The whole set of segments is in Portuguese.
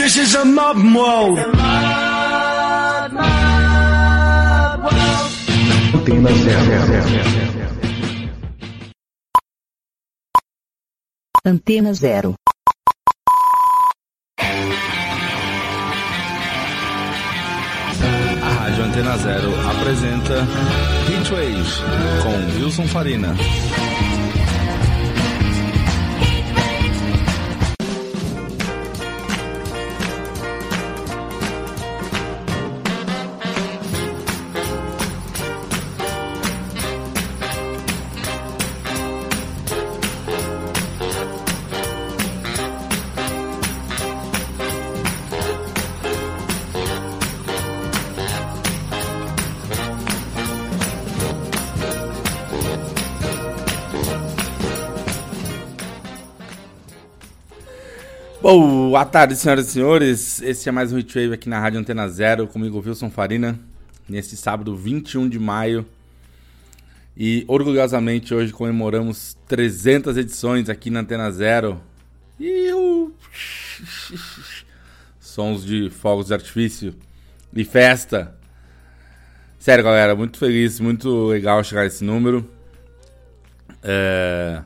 This is a. Antena zero. Antena Zero. A Rádio Antena Zero apresenta Heatwave com Wilson Farina. Boa tarde, senhoras e senhores. Esse é mais um Heatwave aqui na Rádio Antena Zero, comigo Wilson Farina, neste sábado 21 de maio. E orgulhosamente hoje comemoramos 300 edições aqui na Antena Zero. Iu! Sons de fogos de artifício e festa. Sério, galera, muito feliz, muito legal chegar a esse número. É,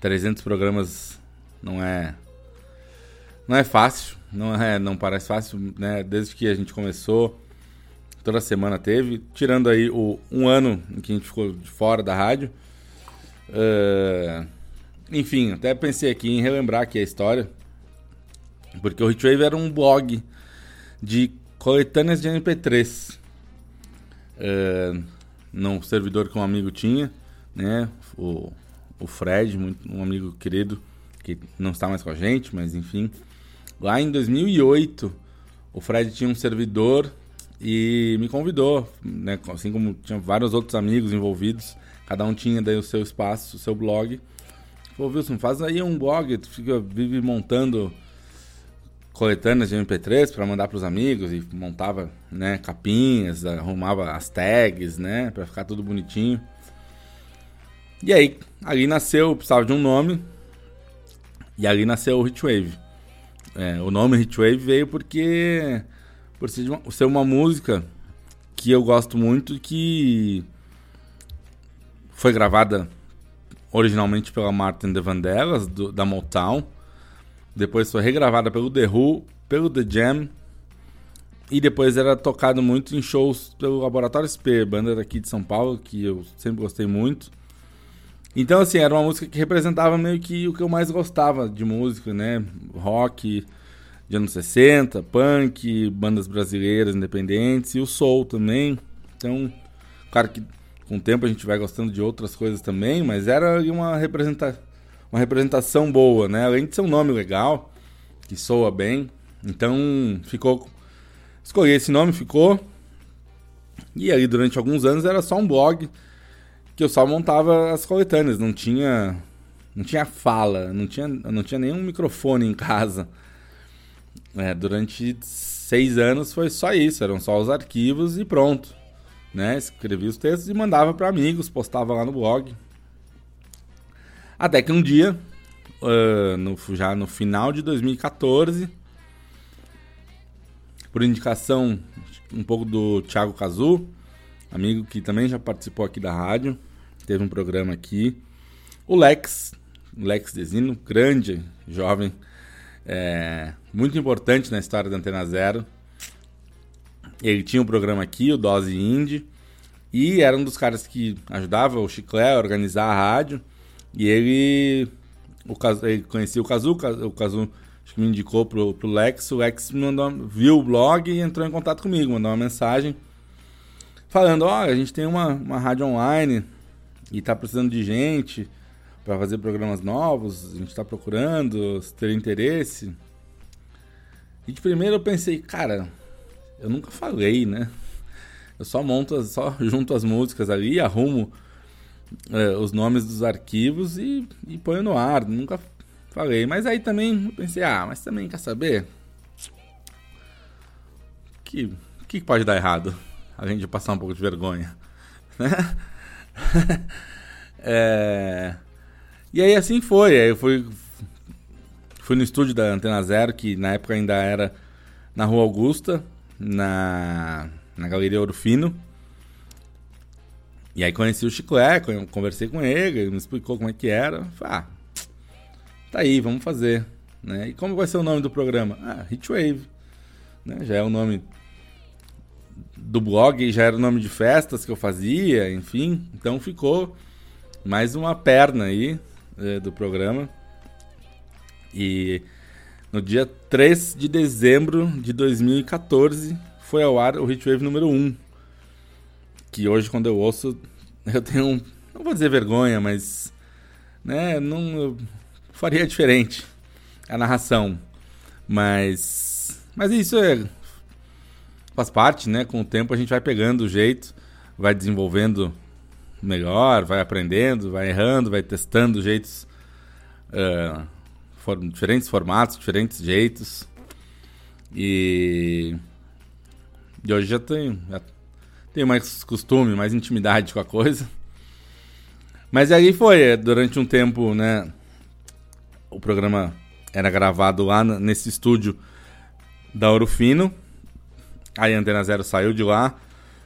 300 programas não é não é fácil, não é, não parece fácil, né? Desde que a gente começou, toda semana teve, tirando aí o um ano em que a gente ficou de fora da rádio. Uh, enfim, até pensei aqui em relembrar aqui a história, porque o Retrave era um blog de coletâneas de MP3, uh, num servidor que um amigo tinha, né? O, o Fred, muito, um amigo querido que não está mais com a gente, mas enfim. Lá em 2008, o Fred tinha um servidor e me convidou, né? Assim como tinha vários outros amigos envolvidos, cada um tinha daí o seu espaço, o seu blog. Falou, Wilson, faz aí um blog, tu fica, vive montando coletâneas de MP3 para mandar para os amigos e montava, né, capinhas, arrumava as tags, né, para ficar tudo bonitinho. E aí, ali nasceu, precisava de um nome, e ali nasceu o Hitwave. É, o nome Hitwave veio porque por ser uma, ser uma música que eu gosto muito que foi gravada originalmente pela Martin de Vandellas do, da Motown, depois foi regravada pelo The Who, pelo The Jam e depois era tocado muito em shows pelo Laboratório SP, banda daqui de São Paulo que eu sempre gostei muito. Então, assim, era uma música que representava meio que o que eu mais gostava de música, né? Rock de anos 60, punk, bandas brasileiras independentes e o soul também. Então, claro que com o tempo a gente vai gostando de outras coisas também, mas era uma, representa uma representação boa, né? Além de ser um nome legal, que soa bem. Então, ficou. Escolhi esse nome, ficou. E aí, durante alguns anos, era só um blog que eu só montava as coletâneas, não tinha não tinha fala, não tinha, não tinha nenhum microfone em casa. É, durante seis anos foi só isso, eram só os arquivos e pronto. Né? Escrevia os textos e mandava para amigos, postava lá no blog. Até que um dia, uh, no, já no final de 2014, por indicação um pouco do Thiago Cazu, amigo que também já participou aqui da rádio, teve um programa aqui. O Lex, Lex Desino, grande, jovem, é, muito importante na história da Antena Zero. Ele tinha um programa aqui, o Dose Indie, e era um dos caras que ajudava o Chiclé a organizar a rádio. E ele, o, ele conhecia o Kazu, o Kazu acho que me indicou pro, pro Lex. O Lex mandou, viu o blog e entrou em contato comigo, mandou uma mensagem falando: Ó, oh, a gente tem uma, uma rádio online e tá precisando de gente para fazer programas novos, a gente tá procurando, se ter interesse. E de primeiro eu pensei, cara, eu nunca falei, né? Eu só monto, só junto as músicas ali, arrumo é, os nomes dos arquivos e, e ponho no ar. Nunca falei. Mas aí também eu pensei, ah, mas também quer saber? Que que pode dar errado? Além de passar um pouco de vergonha, né? é... E aí assim foi. Aí eu fui, fui no estúdio da Antena Zero, que na época ainda era na Rua Augusta, na, na Galeria Ouro Fino. E aí conheci o Chiclé, conversei com ele, ele me explicou como é que era. Falei, ah, tá aí, vamos fazer. Né? E como vai ser o nome do programa? Ah, Hitwave. Né? Já é o nome do blog, já era o nome de festas que eu fazia, enfim. Então ficou mais uma perna aí é, do programa. E no dia 3 de dezembro de 2014 foi ao ar o Hitwave número 1. Que hoje, quando eu ouço, eu tenho. Não vou dizer vergonha, mas. Né, não. faria diferente a narração. Mas. Mas isso é. Faz parte, né? Com o tempo a gente vai pegando o jeito, vai desenvolvendo melhor, vai aprendendo, vai errando, vai testando jeitos. Uh, for, diferentes formatos, diferentes jeitos. E. E hoje já tenho, já tenho mais costume, mais intimidade com a coisa. Mas aí foi, é, durante um tempo, né? O programa era gravado lá nesse estúdio da Orofino. Aí a Antena Zero saiu de lá.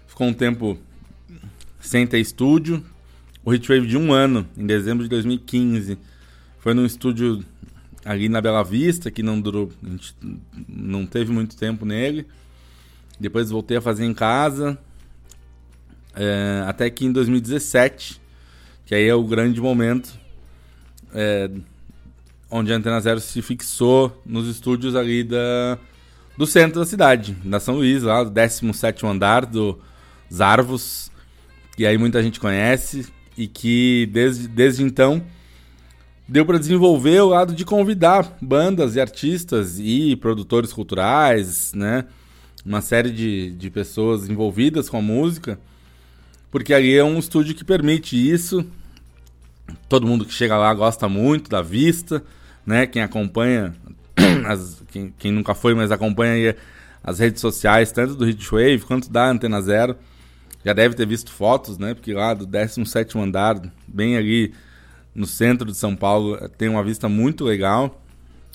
Ficou um tempo sem ter estúdio. O Hitwave de um ano, em dezembro de 2015. Foi num estúdio ali na Bela Vista, que não durou, a gente não teve muito tempo nele. Depois voltei a fazer em casa. É, até que em 2017, que aí é o grande momento, é, onde a Antena Zero se fixou nos estúdios ali da, do centro da cidade, da São Luís, lá do 17 andar do Zarvos, que aí muita gente conhece, e que desde, desde então deu para desenvolver o lado de convidar bandas e artistas e produtores culturais, né? Uma série de, de pessoas envolvidas com a música, porque ali é um estúdio que permite isso. Todo mundo que chega lá gosta muito da vista, né? Quem acompanha, as, quem, quem nunca foi, mas acompanha as redes sociais, tanto do Hitwave quanto da Antena Zero, já deve ter visto fotos, né? Porque lá do 17 andar, bem ali no centro de São Paulo tem uma vista muito legal.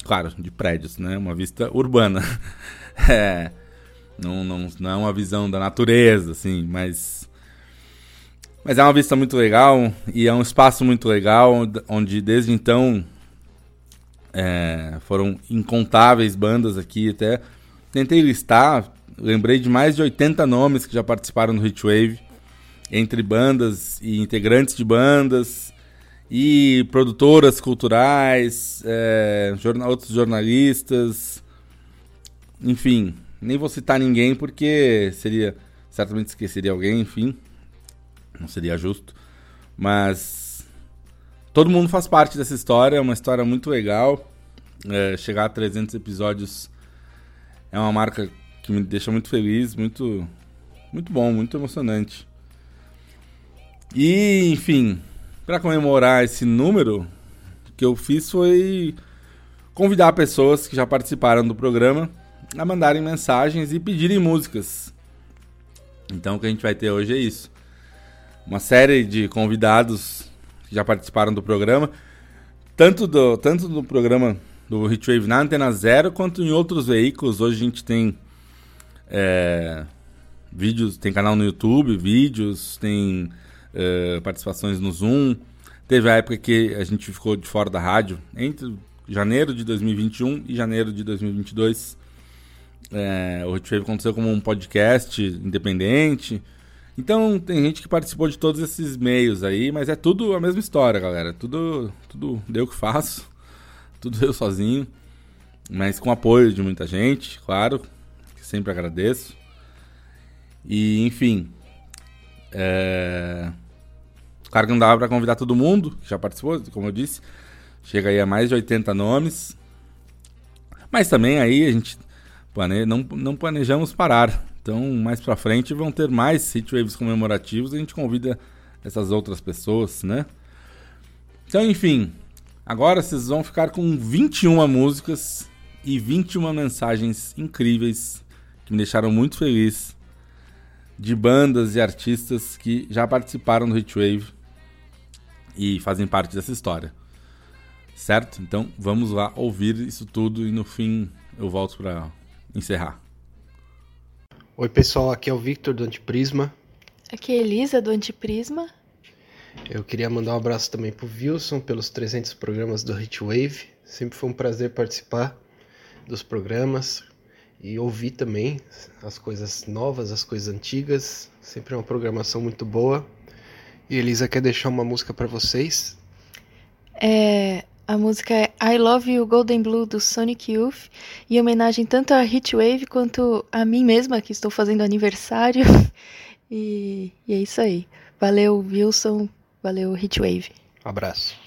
Claro, de prédios, né? Uma vista urbana. é, não, não, não é uma visão da natureza, assim, mas. Mas é uma vista muito legal e é um espaço muito legal onde desde então é, foram incontáveis bandas aqui. Até tentei listar, lembrei de mais de 80 nomes que já participaram do Hitwave, entre bandas e integrantes de bandas e produtoras culturais, é, jornal, outros jornalistas, enfim, nem vou citar ninguém porque seria certamente esqueceria alguém, enfim, não seria justo, mas todo mundo faz parte dessa história, é uma história muito legal. É, chegar a 300 episódios é uma marca que me deixa muito feliz, muito muito bom, muito emocionante. E, enfim, para comemorar esse número, o que eu fiz foi convidar pessoas que já participaram do programa a mandarem mensagens e pedirem músicas. Então o que a gente vai ter hoje é isso. Uma série de convidados que já participaram do programa, tanto do, tanto do programa do Hitwave na Antena Zero, quanto em outros veículos. Hoje a gente tem é, vídeos, tem canal no YouTube, vídeos, tem uh, participações no Zoom. Teve a época que a gente ficou de fora da rádio, entre janeiro de 2021 e janeiro de 2022. É, o Retrieve aconteceu como um podcast independente. Então tem gente que participou de todos esses meios aí, mas é tudo a mesma história, galera. Tudo, tudo deu que faço, tudo eu sozinho, mas com apoio de muita gente, claro, que sempre agradeço. E enfim, é... Claro que não dava para convidar todo mundo, que já participou, como eu disse. Chega aí a mais de 80 nomes. Mas também aí a gente plane... não, não planejamos parar. Então, mais para frente vão ter mais Waves comemorativos. A gente convida essas outras pessoas, né? Então, enfim. Agora vocês vão ficar com 21 músicas e 21 mensagens incríveis que me deixaram muito feliz de bandas e artistas que já participaram do Hitwave e fazem parte dessa história. Certo? Então vamos lá ouvir isso tudo e no fim eu volto para encerrar. Oi, pessoal, aqui é o Victor do Antiprisma. Aqui é Elisa do Antiprisma. Eu queria mandar um abraço também pro Wilson pelos 300 programas do Hitwave. Sempre foi um prazer participar dos programas e ouvir também as coisas novas, as coisas antigas. Sempre é uma programação muito boa. E Elisa quer deixar uma música para vocês? É, a música é I Love You Golden Blue do Sonic Youth, em homenagem tanto a Hitwave quanto a mim mesma, que estou fazendo aniversário. E, e é isso aí. Valeu, Wilson. Valeu, Hitwave. Abraço.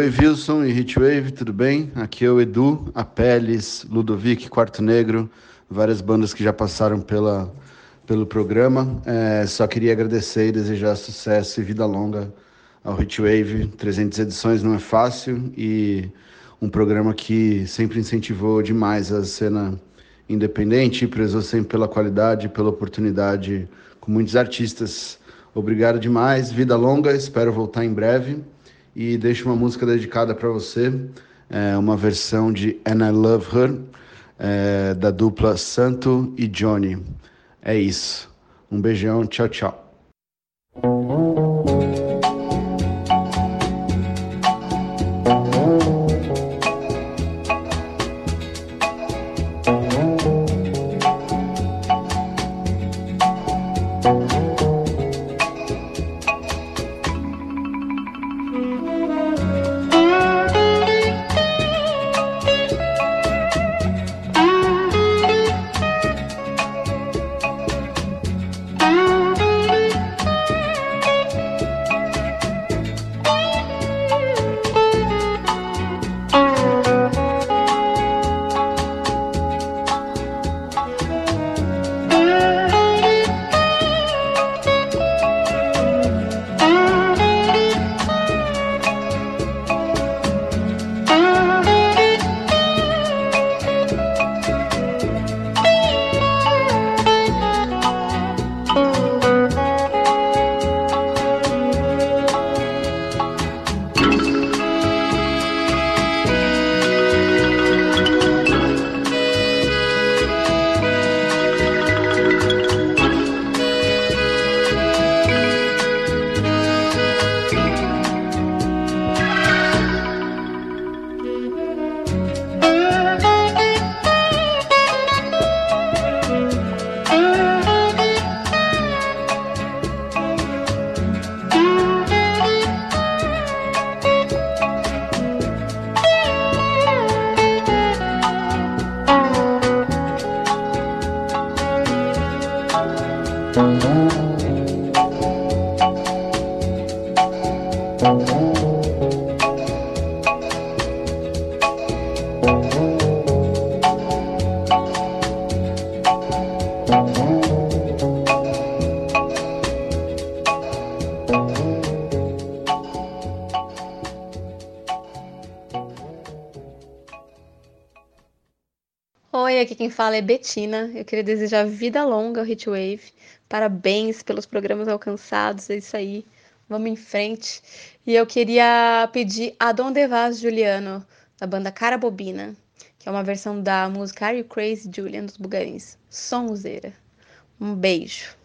Oi, Wilson e Hitwave, tudo bem? Aqui é o Edu, Apeles, Ludovic, Quarto Negro, várias bandas que já passaram pela, pelo programa. É, só queria agradecer e desejar sucesso e vida longa ao Hitwave. 300 edições não é fácil e um programa que sempre incentivou demais a cena independente, prezou sempre pela qualidade, pela oportunidade com muitos artistas. Obrigado demais, vida longa, espero voltar em breve e deixo uma música dedicada para você, é uma versão de And I Love Her, é, da dupla Santo e Johnny. É isso. Um beijão, tchau, tchau. Quem fala é Betina. Eu queria desejar vida longa ao Hitwave. Parabéns pelos programas alcançados, é isso aí. Vamos em frente. E eu queria pedir a Dom Devaz Juliano, da banda Cara Bobina, que é uma versão da música Are You Crazy Julian dos Bugarins. Sonzeira. Um beijo.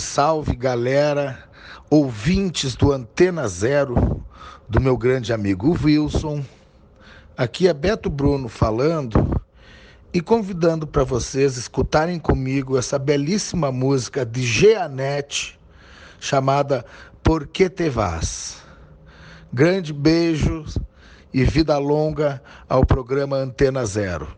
Salve, salve, galera, ouvintes do Antena Zero, do meu grande amigo Wilson. Aqui é Beto Bruno falando e convidando para vocês escutarem comigo essa belíssima música de Geanete chamada Por que te vas? Grande beijo e vida longa ao programa Antena Zero.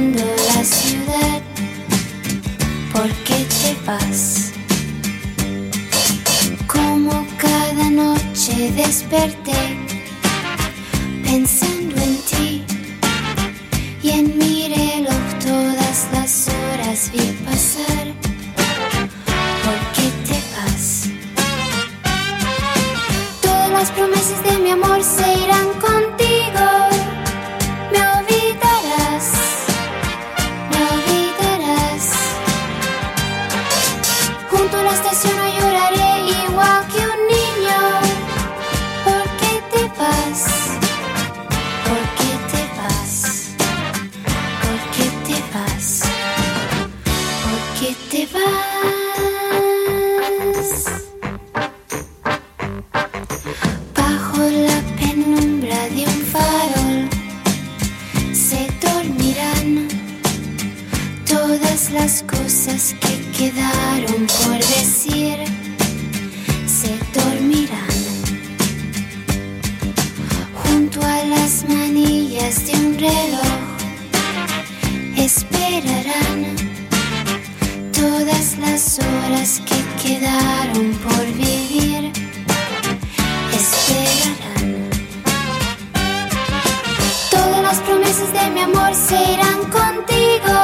La ciudad. ¿Por qué te vas? Como cada noche desperté pensando en ti y en mi reloj todas las horas vi pasar. ¿Por qué te vas? Todas las promesas de mi amor se las horas que quedaron por vivir. Esperarán. Todas las promesas de mi amor se irán contigo.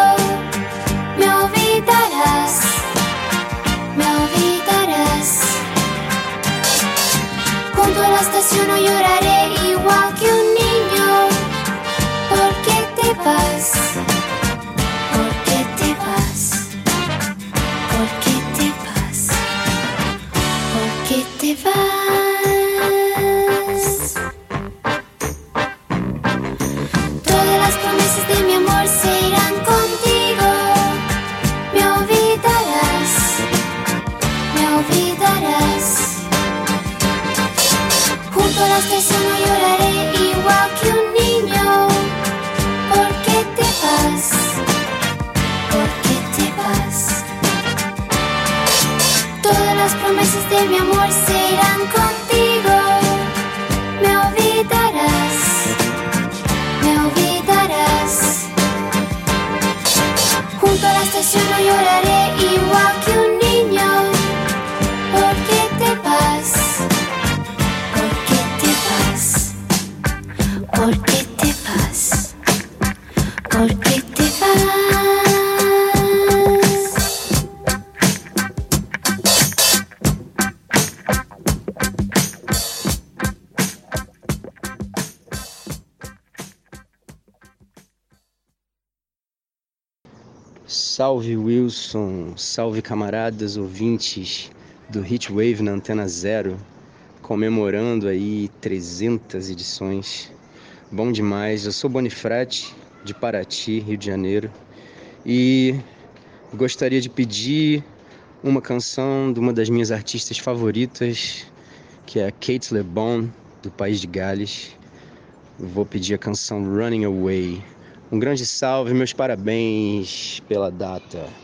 Me olvidarás, me olvidarás. Junto a la estación no lloraré Salve Wilson, salve camaradas ouvintes do Hitwave na Antena Zero, comemorando aí 300 edições. Bom demais, eu sou Bonifrate, de Paraty, Rio de Janeiro, e gostaria de pedir uma canção de uma das minhas artistas favoritas, que é a Kate LeBon, do País de Gales. Vou pedir a canção Running Away. Um grande salve, meus parabéns pela data.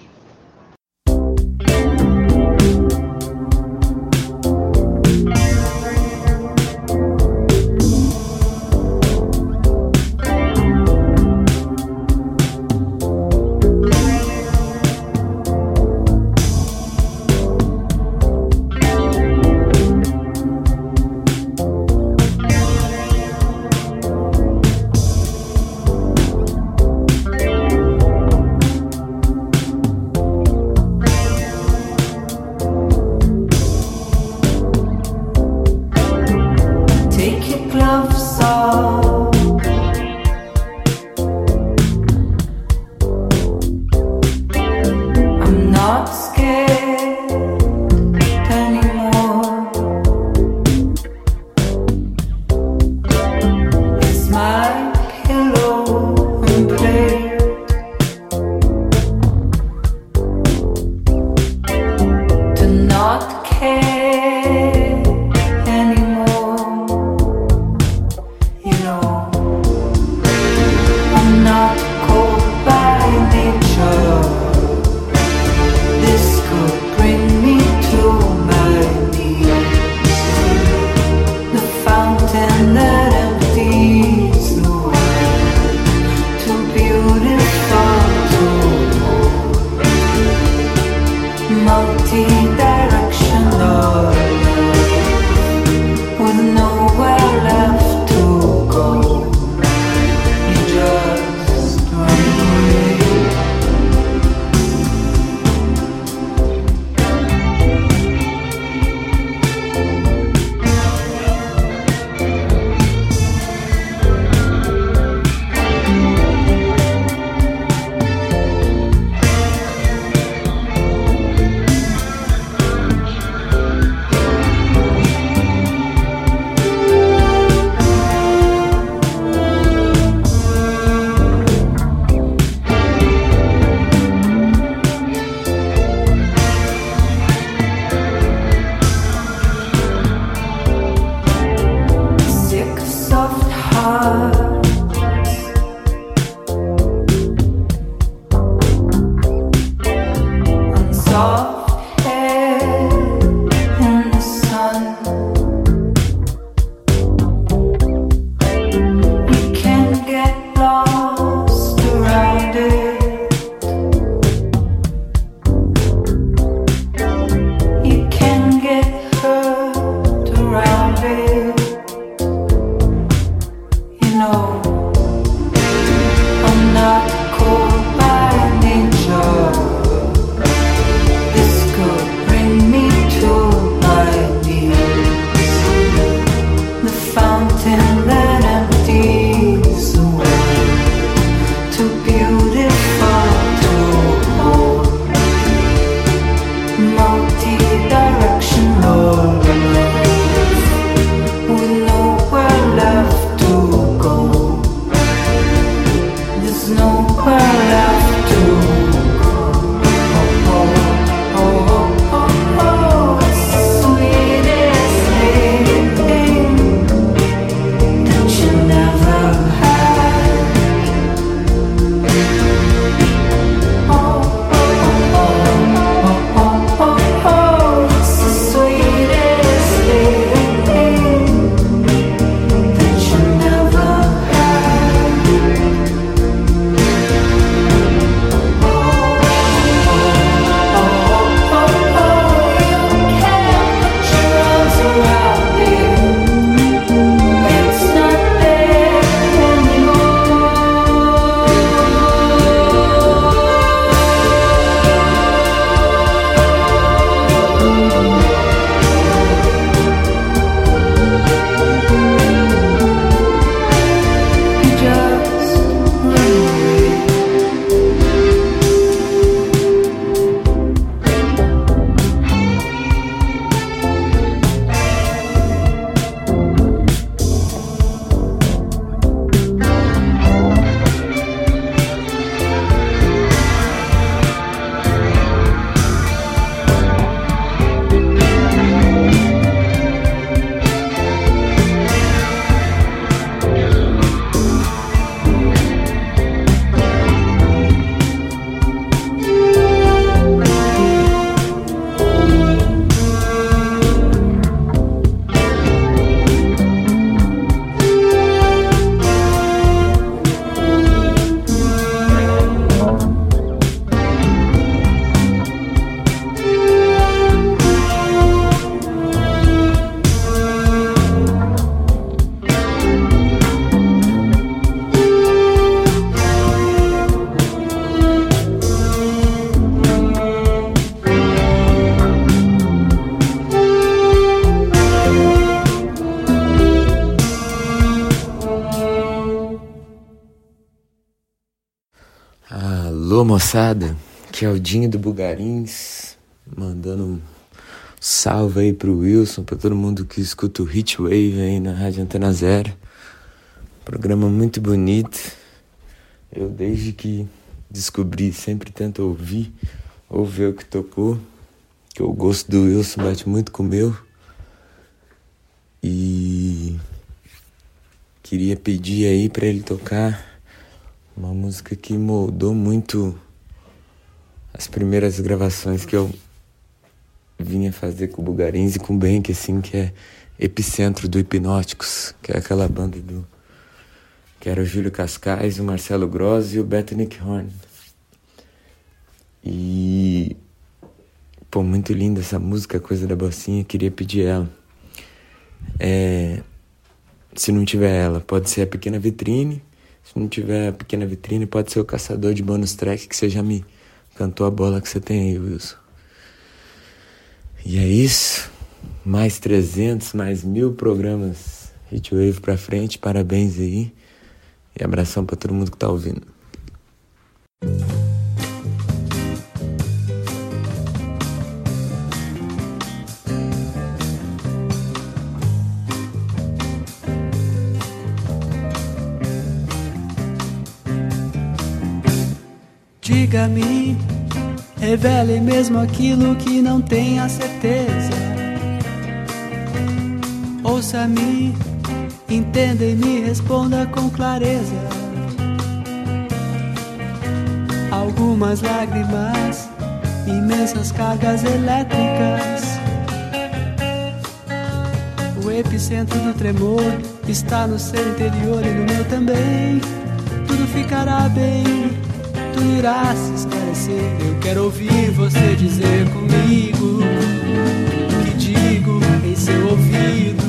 Alô, moçada, que é o Dinho do Bugarins, mandando um salve aí pro Wilson, pra todo mundo que escuta o Hitwave aí na Rádio Antena Zero. Programa muito bonito. Eu, desde que descobri, sempre tento ouvir, ouvir o que tocou, que o gosto do Wilson bate muito com o meu. E queria pedir aí pra ele tocar uma música que moldou muito as primeiras gravações que eu vinha fazer com o Bugarins e com o Bank, assim, que é Epicentro do Hipnóticos, que é aquela banda do. que era o Júlio Cascais, o Marcelo Grossi e o Beto Nick Horn. E. Pô, muito linda essa música, Coisa da Bocinha, queria pedir ela. É. Se não tiver ela, pode ser a Pequena Vitrine. Se não tiver Pequena Vitrine, pode ser o Caçador de Bônus Track, que você já me cantou a bola que você tem aí, Wilson. E é isso. Mais 300, mais mil programas Hitwave pra frente. Parabéns aí. E abração pra todo mundo que tá ouvindo. Diga-me, revele mesmo aquilo que não tenha certeza. Ouça-me, entenda e me responda com clareza. Algumas lágrimas, imensas cargas elétricas. O epicentro do tremor está no seu interior e no meu também. Tudo ficará bem irá se esclarecer. Eu quero ouvir você dizer comigo o que digo em seu ouvido.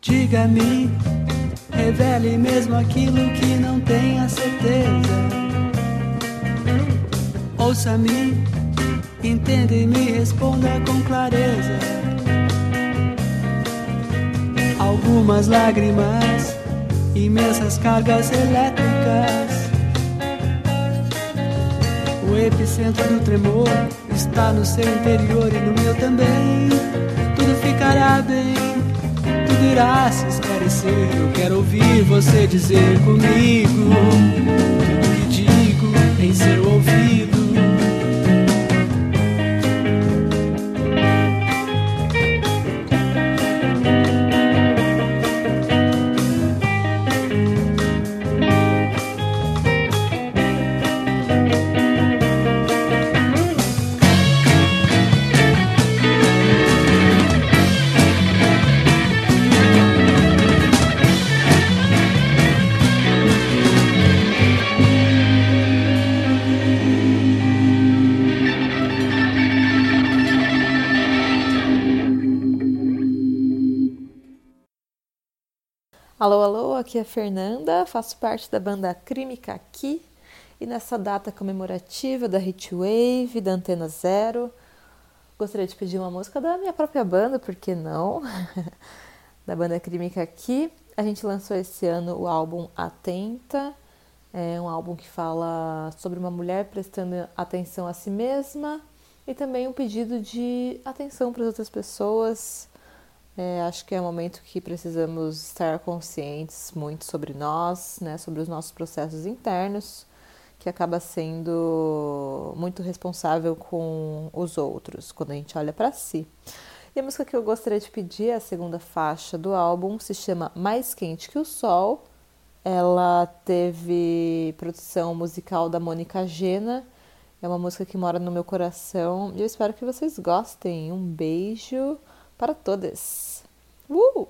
Diga-me, revele mesmo aquilo que não tenha certeza. Ouça-me, entenda e me responda com clareza. Algumas lágrimas, imensas cargas elétricas. O epicentro do tremor está no seu interior e no meu também. Tudo ficará bem, tudo irá esclarecer. Eu quero ouvir você dizer comigo tudo que digo em seu ouvido. Alô, alô, aqui é a Fernanda, faço parte da banda Crime Aqui e nessa data comemorativa da Hitwave, da Antena Zero, gostaria de pedir uma música da minha própria banda, por que não? da banda Crime Aqui. A gente lançou esse ano o álbum Atenta, é um álbum que fala sobre uma mulher prestando atenção a si mesma e também um pedido de atenção para as outras pessoas. É, acho que é um momento que precisamos estar conscientes muito sobre nós, né, sobre os nossos processos internos, que acaba sendo muito responsável com os outros quando a gente olha para si. E a música que eu gostaria de pedir, a segunda faixa do álbum, se chama Mais Quente que o Sol. Ela teve produção musical da Mônica Gena. É uma música que mora no meu coração e eu espero que vocês gostem. Um beijo para todas. Uh!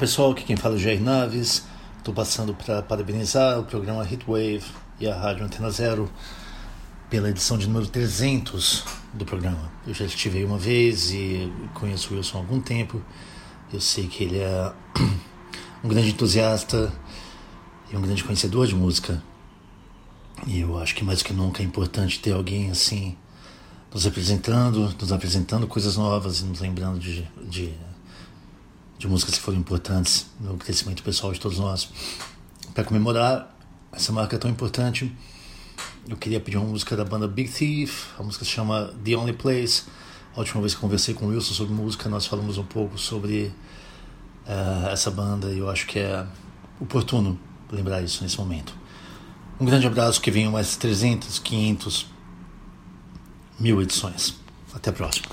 Pessoal, aqui quem fala é Jair Naves. Estou passando para parabenizar o programa Hitwave e a Rádio Antena Zero pela edição de número 300 do programa. Eu já estive aí uma vez e conheço o Wilson há algum tempo. Eu sei que ele é um grande entusiasta e um grande conhecedor de música. E eu acho que mais do que nunca é importante ter alguém assim nos representando, nos apresentando coisas novas e nos lembrando de, de, de músicas que foram importantes no crescimento pessoal de todos nós. Para comemorar essa marca tão importante, eu queria pedir uma música da banda Big Thief, a música se chama The Only Place. A última vez que conversei com o Wilson sobre música, nós falamos um pouco sobre uh, essa banda e eu acho que é oportuno lembrar isso nesse momento. Um grande abraço, que venham mais 300, 500, mil edições. Até a próxima.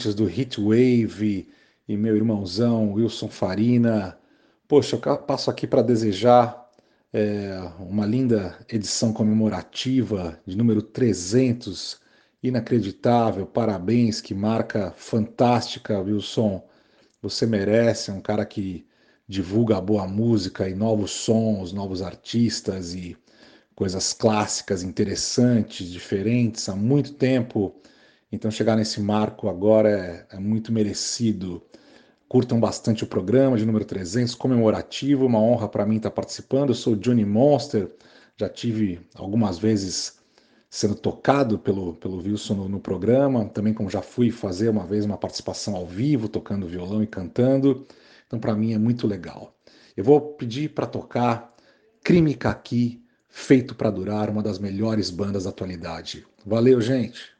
Ouvintes do Hitwave e meu irmãozão Wilson Farina. Poxa, eu passo aqui para desejar é, uma linda edição comemorativa de número 300, inacreditável, parabéns, que marca fantástica, Wilson. Você merece, é um cara que divulga boa música e novos sons, novos artistas e coisas clássicas, interessantes, diferentes há muito tempo. Então, chegar nesse marco agora é, é muito merecido. Curtam bastante o programa de número 300, comemorativo. Uma honra para mim estar participando. Eu sou Johnny Monster, já tive algumas vezes sendo tocado pelo, pelo Wilson no, no programa, também como já fui fazer uma vez uma participação ao vivo, tocando violão e cantando. Então, para mim é muito legal. Eu vou pedir para tocar Crime Caqui, feito para durar, uma das melhores bandas da atualidade. Valeu, gente!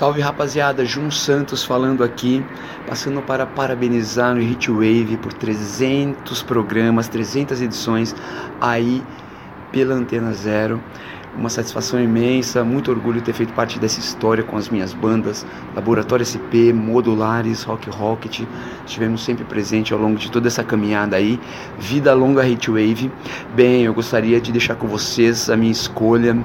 Salve rapaziada, Jun Santos falando aqui, passando para parabenizar no Hitwave por 300 programas, 300 edições aí pela Antena Zero uma satisfação imensa, muito orgulho de ter feito parte dessa história com as minhas bandas, Laboratório SP, Modulares, Rock Rocket, estivemos sempre presentes ao longo de toda essa caminhada aí, vida longa Hitwave. Bem, eu gostaria de deixar com vocês a minha escolha,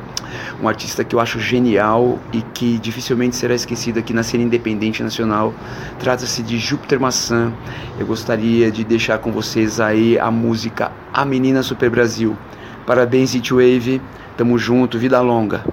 um artista que eu acho genial e que dificilmente será esquecido aqui na cena independente nacional, trata-se de Júpiter Maçã. Eu gostaria de deixar com vocês aí a música A Menina Super Brasil. Parabéns, Hitwave. Tamo junto, vida longa.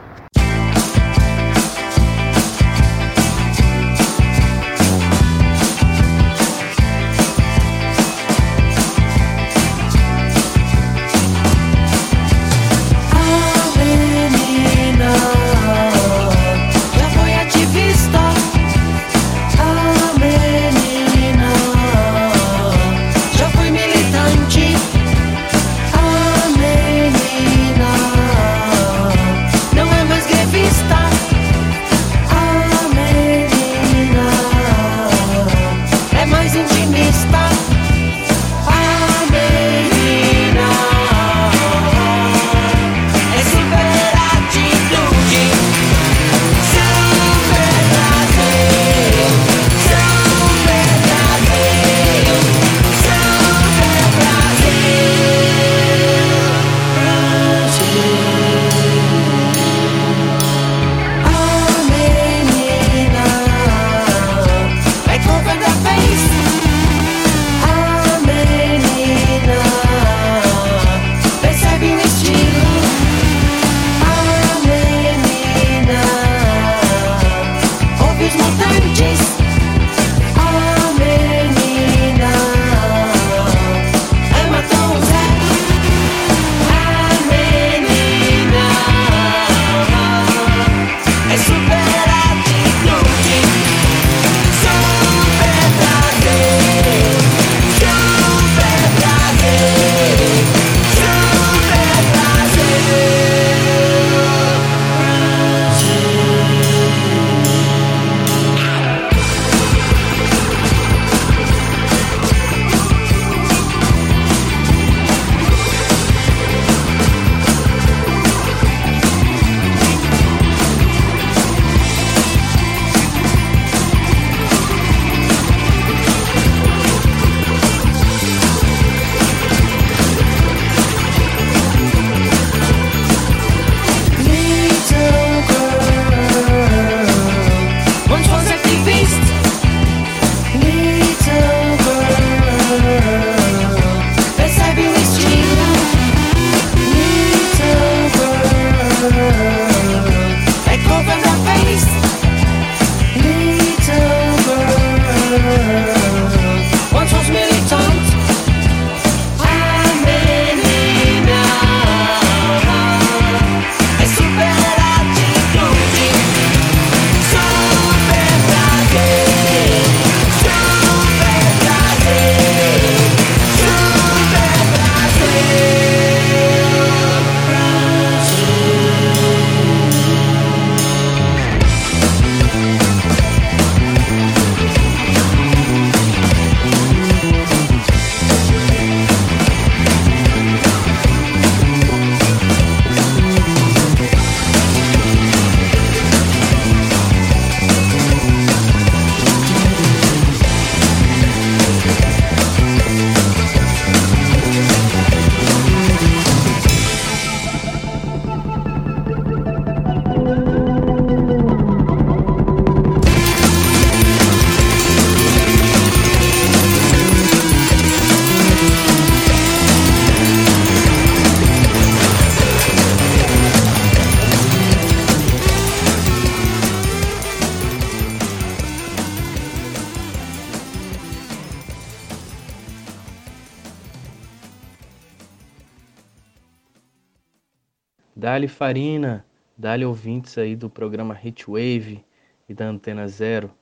Dali Farina, Dali ouvintes aí do programa Hitwave e da Antena Zero,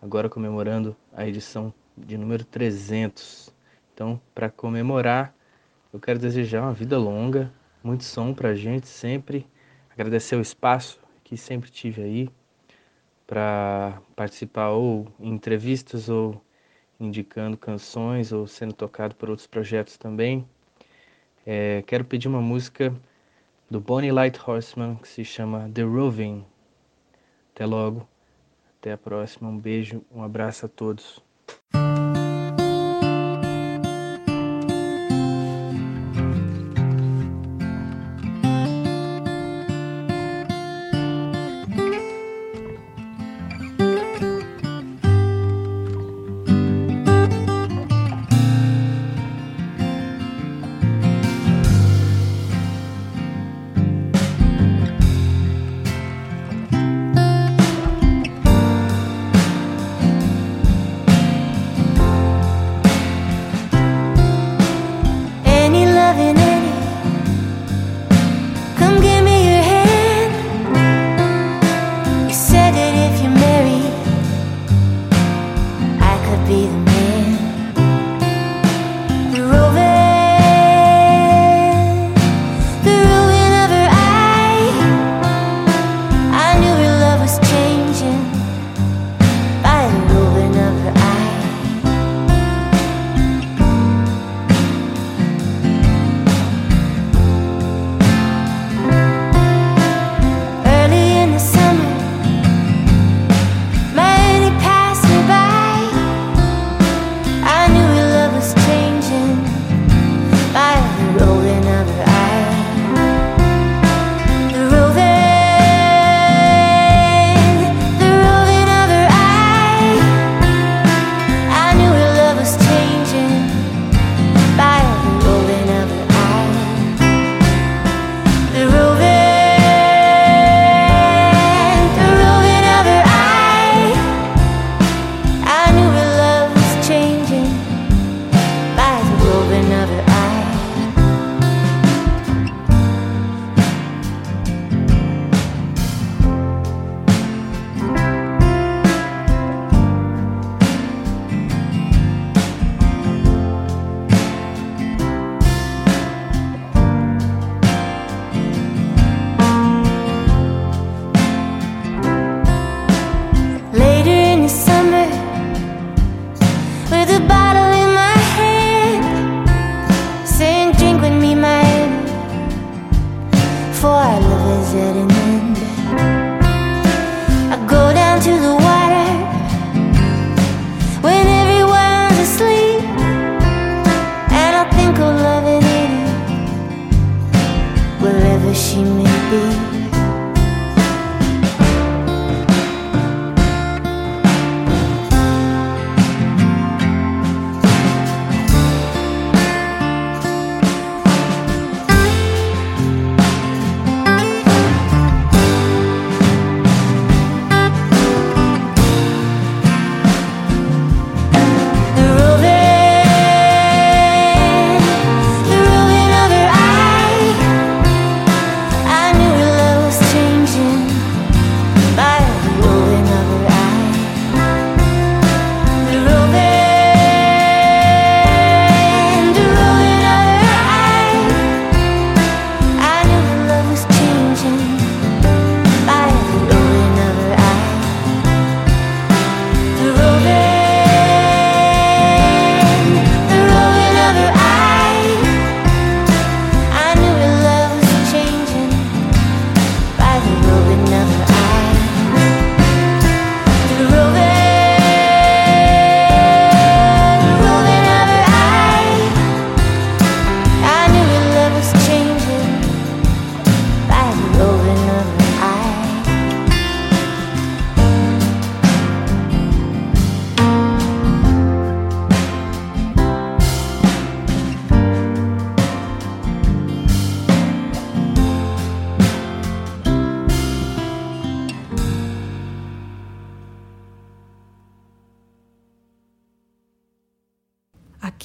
agora comemorando a edição de número 300. Então, para comemorar, eu quero desejar uma vida longa, muito som pra gente sempre, agradecer o espaço que sempre tive aí para participar ou em entrevistas ou indicando canções ou sendo tocado por outros projetos também. É, quero pedir uma música do Bonnie Light Horseman que se chama The Roving. Até logo, até a próxima, um beijo, um abraço a todos.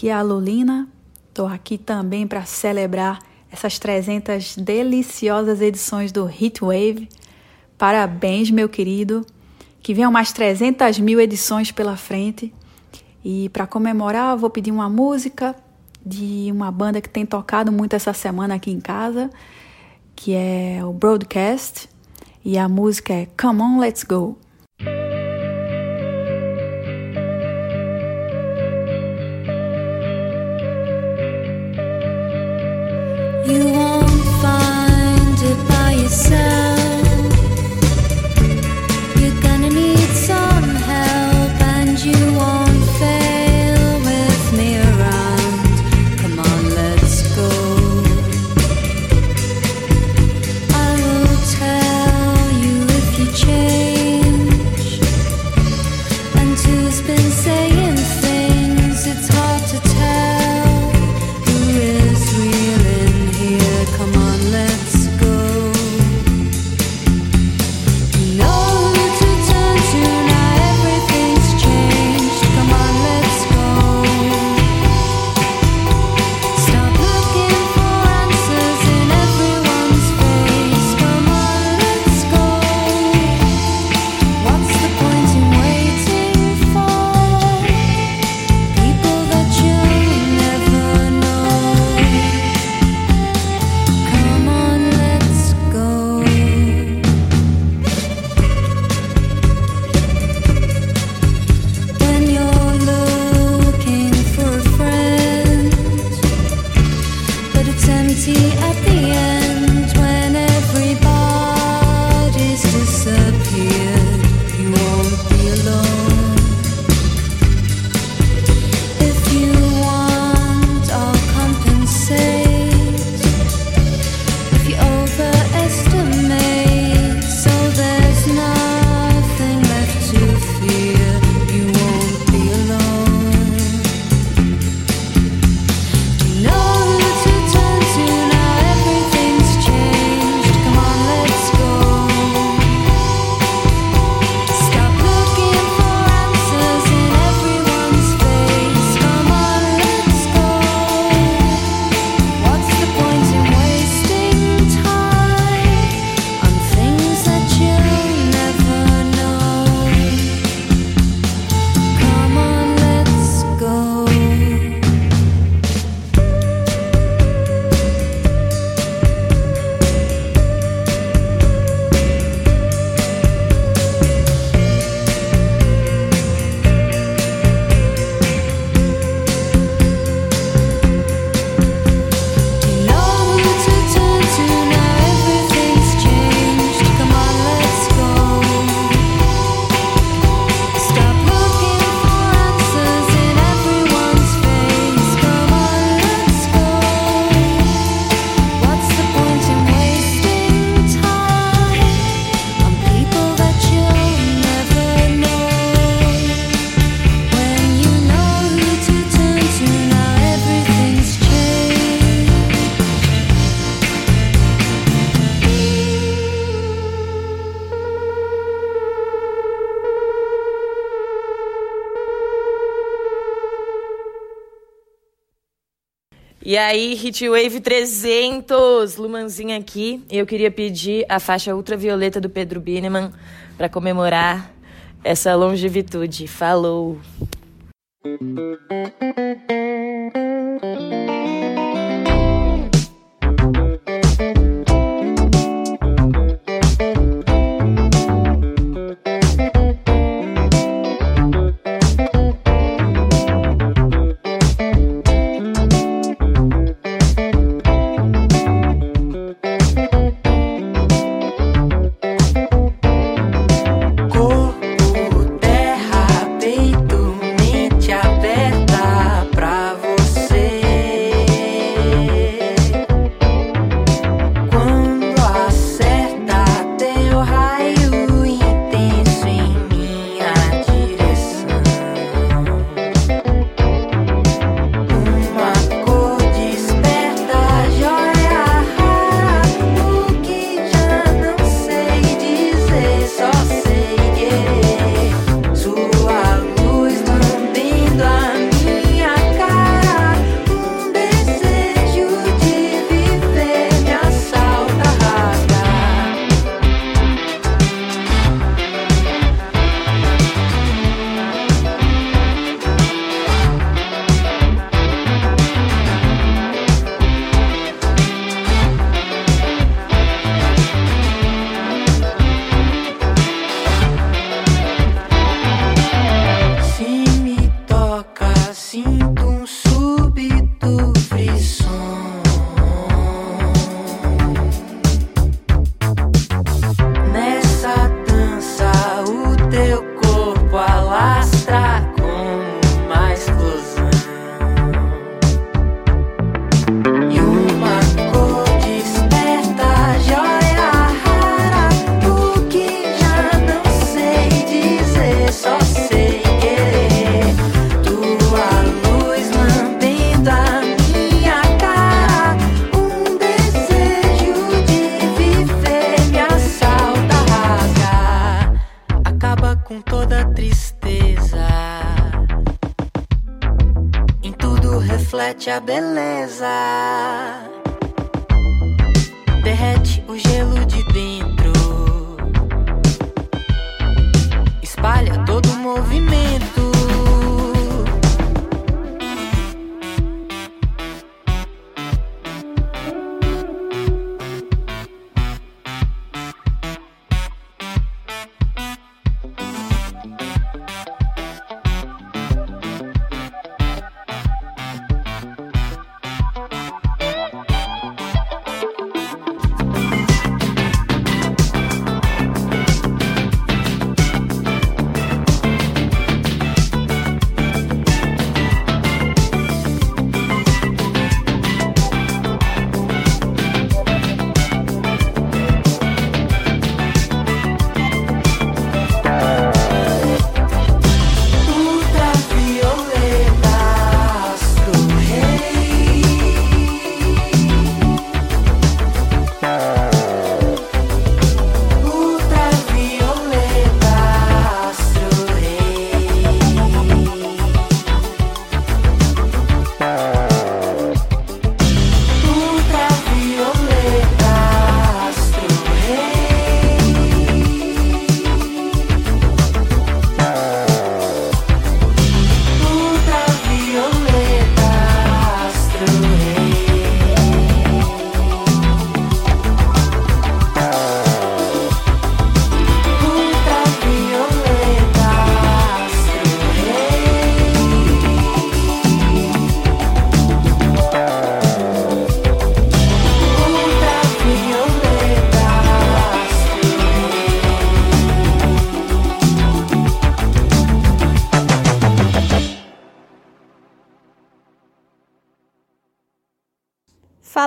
Aqui é a Lulina, estou aqui também para celebrar essas 300 deliciosas edições do Heatwave. Parabéns, meu querido, que venham mais 300 mil edições pela frente. E para comemorar, vou pedir uma música de uma banda que tem tocado muito essa semana aqui em casa, que é o Broadcast, e a música é Come On, Let's Go. E aí, Hitwave 300, Lumanzinha aqui. Eu queria pedir a faixa ultravioleta do Pedro Bineman para comemorar essa longevitude. Falou!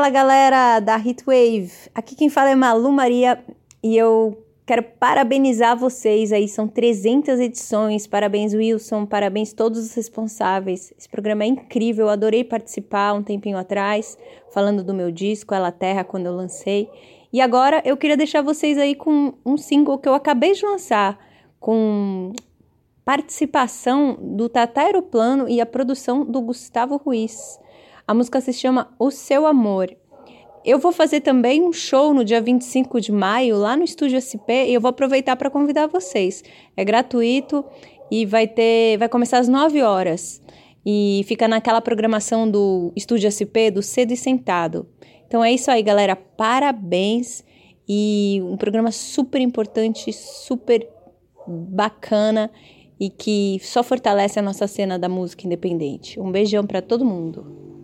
Fala galera da Heatwave, aqui quem fala é Malu Maria e eu quero parabenizar vocês aí, são 300 edições, parabéns Wilson, parabéns todos os responsáveis, esse programa é incrível, eu adorei participar um tempinho atrás, falando do meu disco, Ela Terra, quando eu lancei, e agora eu queria deixar vocês aí com um single que eu acabei de lançar, com participação do Tata Aeroplano e a produção do Gustavo Ruiz. A música se chama O Seu Amor. Eu vou fazer também um show no dia 25 de maio lá no Estúdio SP e eu vou aproveitar para convidar vocês. É gratuito e vai ter, vai começar às 9 horas e fica naquela programação do Estúdio SP do Cedo e Sentado. Então é isso aí, galera. Parabéns e um programa super importante, super bacana e que só fortalece a nossa cena da música independente. Um beijão para todo mundo.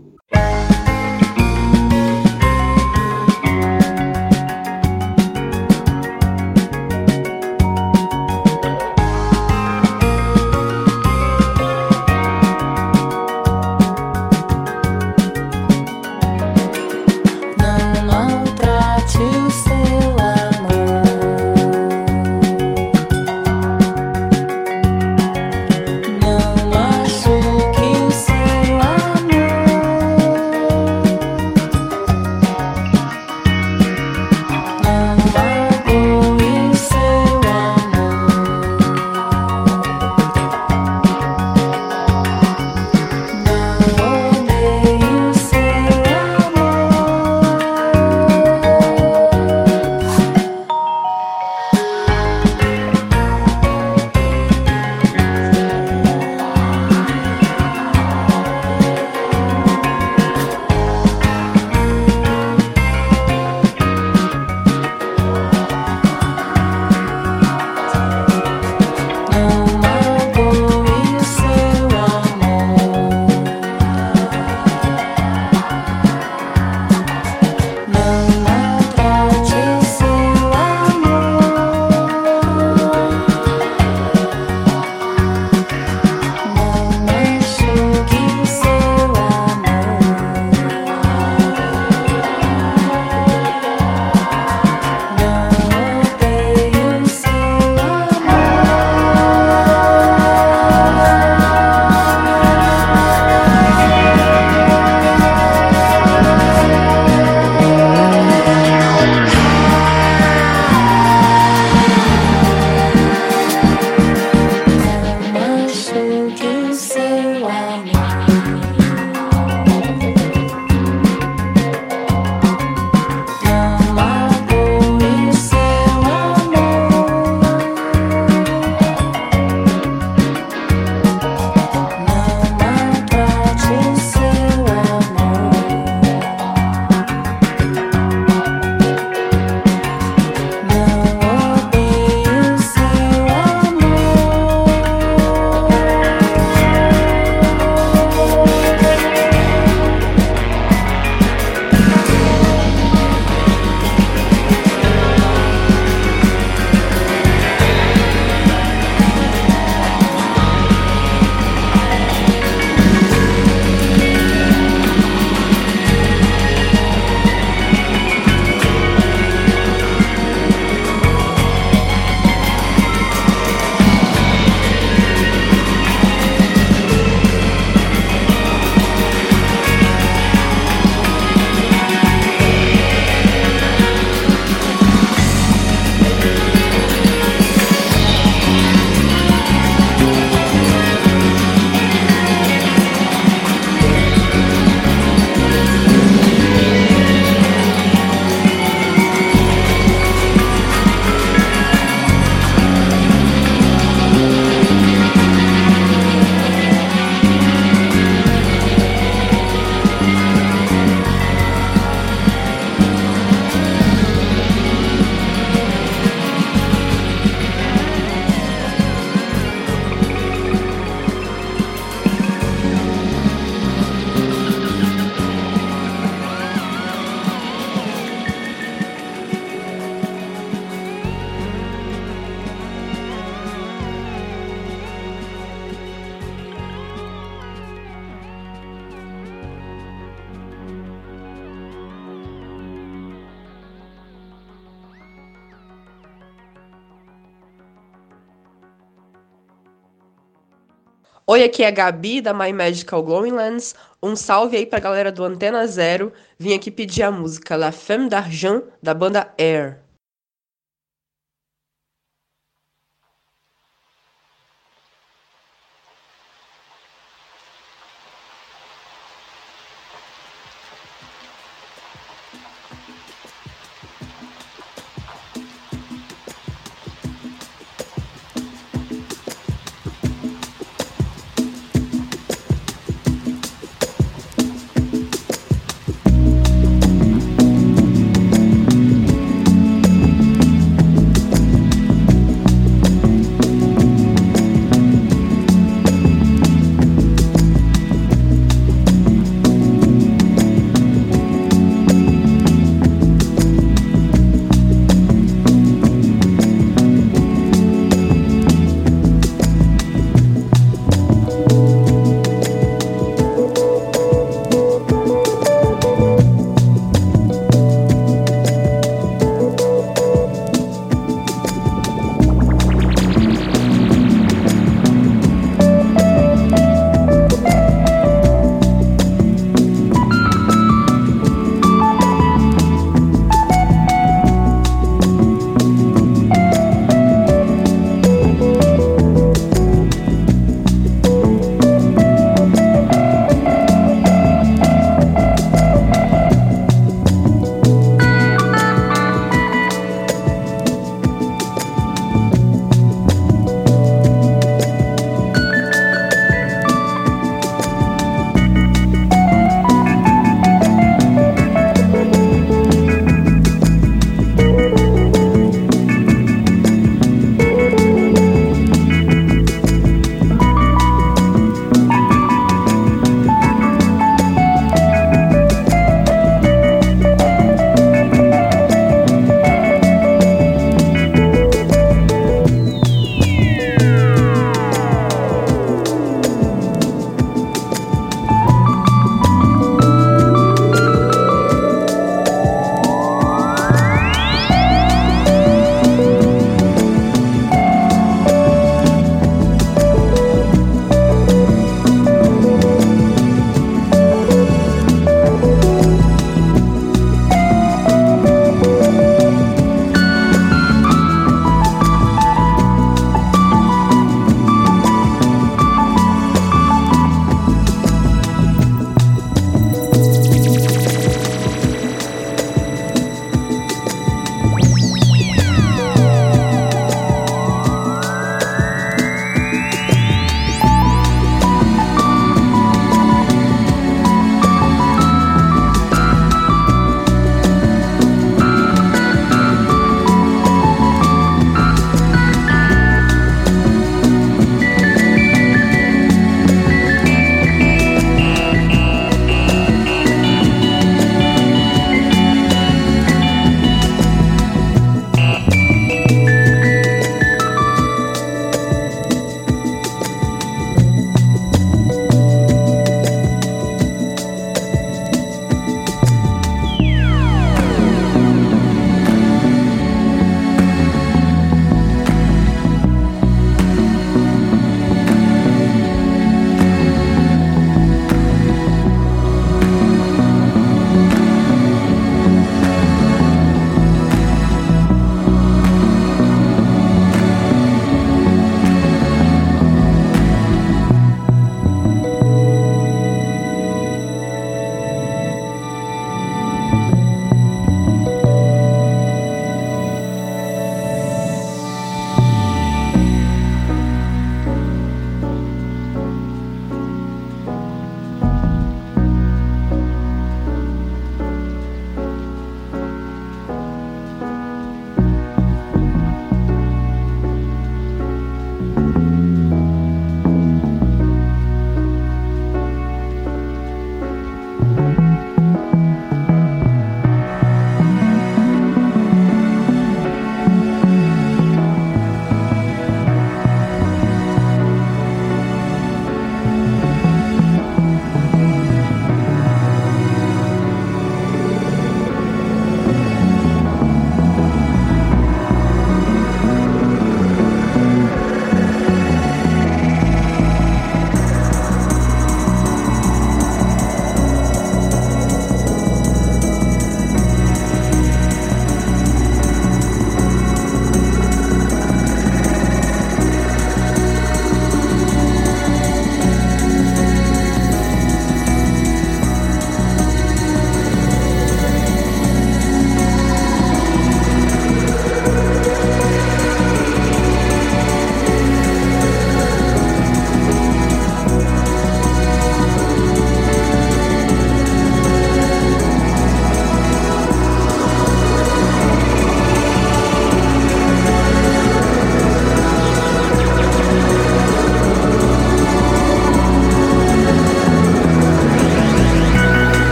Oi, aqui é a Gabi da My Magical Glowing Lens. Um salve aí pra galera do Antena Zero. Vim aqui pedir a música La Femme d'Argent da banda Air.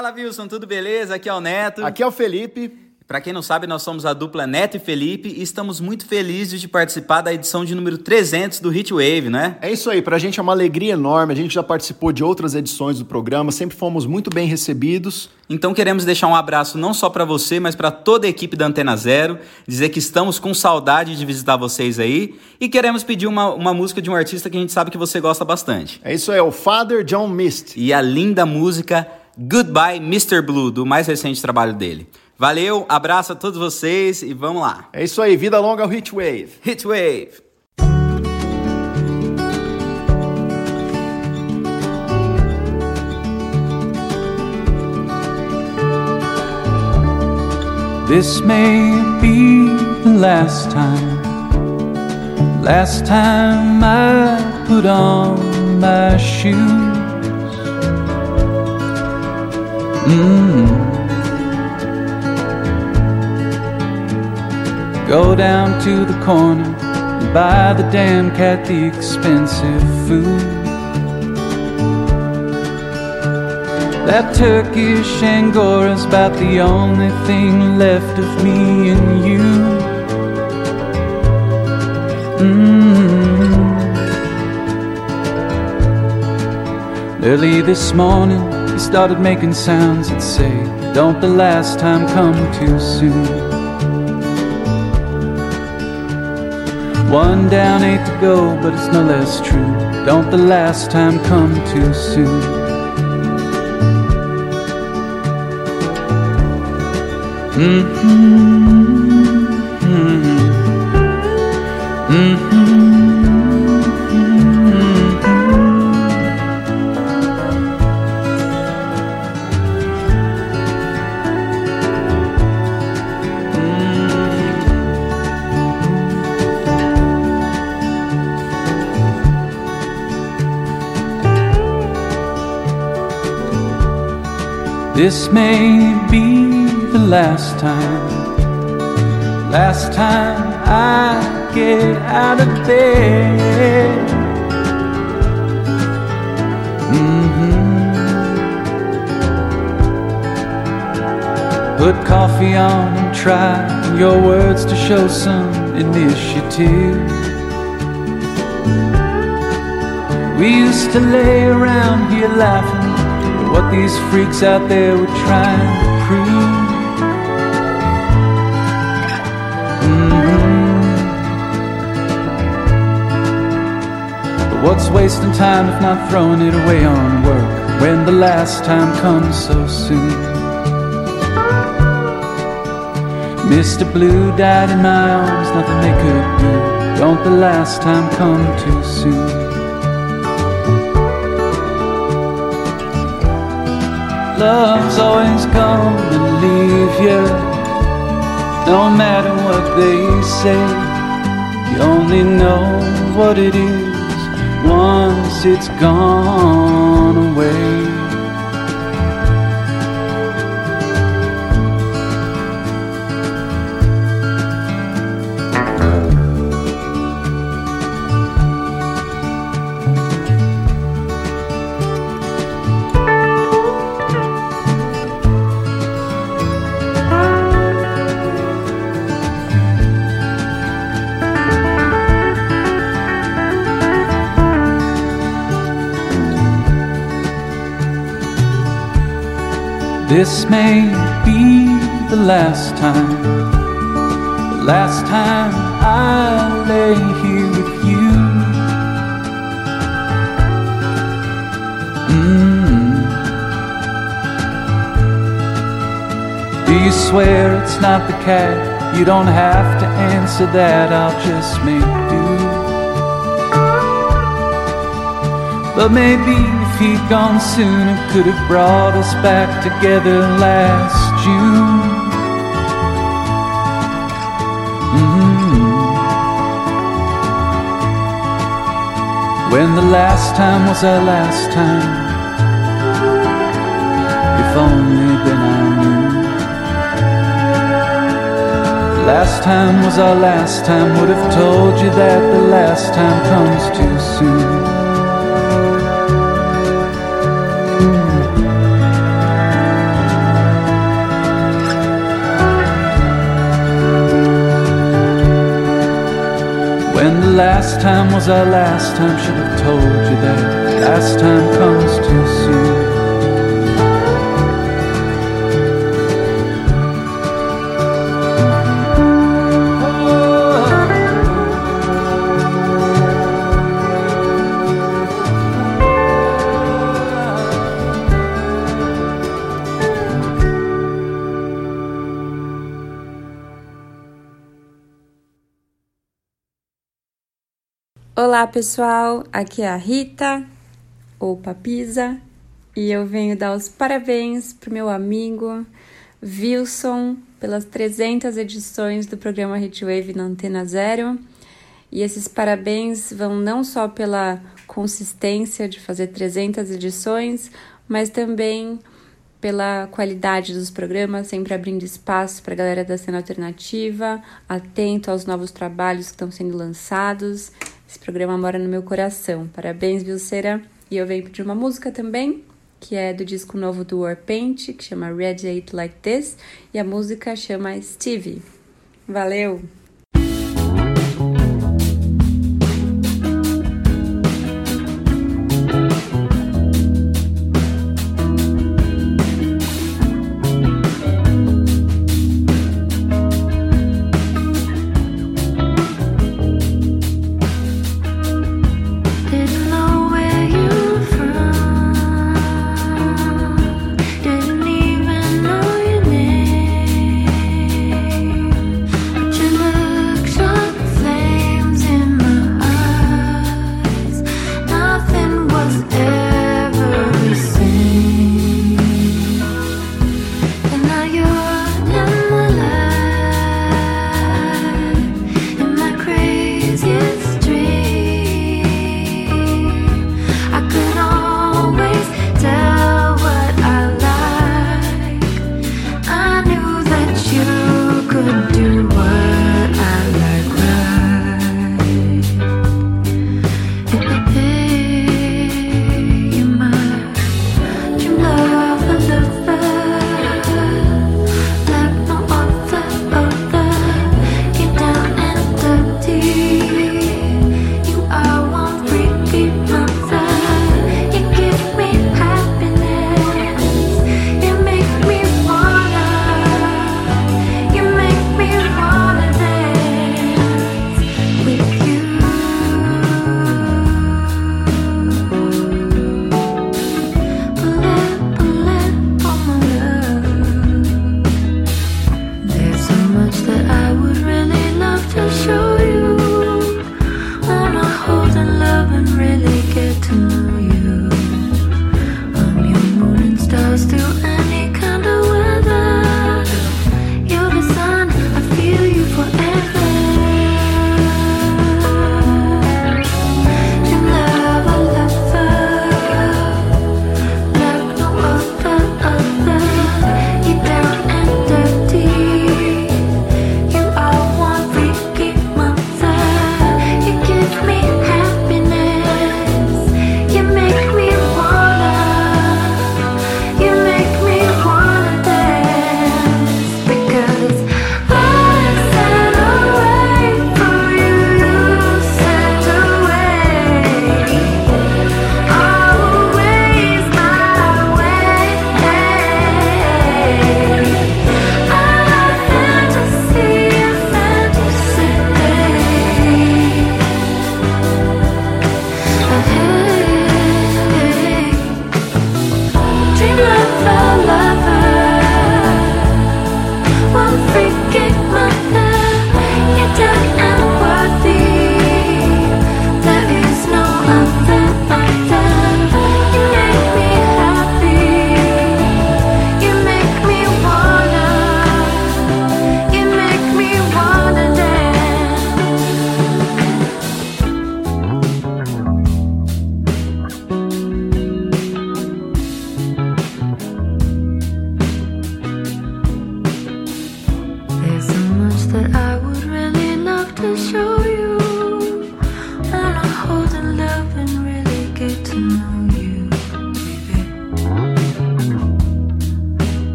Fala, Wilson, tudo beleza? Aqui é o Neto. Aqui é o Felipe. Para quem não sabe, nós somos a dupla Neto e Felipe e estamos muito felizes de participar da edição de número 300 do Hitwave, né? É isso aí, pra gente é uma alegria enorme. A gente já participou de outras edições do programa, sempre fomos muito bem recebidos. Então queremos deixar um abraço não só para você, mas para toda a equipe da Antena Zero, dizer que estamos com saudade de visitar vocês aí e queremos pedir uma, uma música de um artista que a gente sabe que você gosta bastante. É isso aí, é o Father John Mist. E a linda música Goodbye Mr. Blue, do mais recente trabalho dele. Valeu, abraço a todos vocês e vamos lá. É isso aí, vida longa ao Hitwave. Hitwave. This may be the last time, last time I put on my shoes. Mm. Go down to the corner and buy the damn cat the expensive food. That Turkish Angora's about the only thing left of me and you. Mm. Early this morning, started making sounds that say, Don't the last time come too soon. One down, eight to go, but it's no less true. Don't the last time come too soon. Mm-hmm. This may be the last time, last time I get out of bed. Mm-hmm. Put coffee on and try your words to show some initiative. We used to lay around here laughing what these freaks out there were trying to prove. Mhm. But what's wasting time if not throwing it away on work when the last time comes so soon? Mr. Blue died in my arms, nothing they could do. Don't the last time come too soon? Love's always come and leave you. No matter what they say, you only know what it is once it's gone away. This may be the last time, the last time I lay here with you. Mm. Do you swear it's not the cat? You don't have to answer that, I'll just make do. But maybe he'd gone sooner, could have brought us back together last June. Mhm. When the last time was our last time. If only then I knew. Last time was our last time. Would have told you that the last time comes too soon. Last time was our last time. Should have told you that last time comes too soon. Pessoal, aqui é a Rita, ou Papisa, e eu venho dar os parabéns pro meu amigo Wilson pelas 300 edições do programa Hitwave na Antena Zero. E esses parabéns vão não só pela consistência de fazer 300 edições, mas também pela qualidade dos programas, sempre abrindo espaço para a galera da cena alternativa, atento aos novos trabalhos que estão sendo lançados. Esse programa mora no meu coração. Parabéns, Vilceira. E eu venho pedir uma música também, que é do disco novo do Warpaint, que chama Radiate Like This, e a música chama Stevie. Valeu!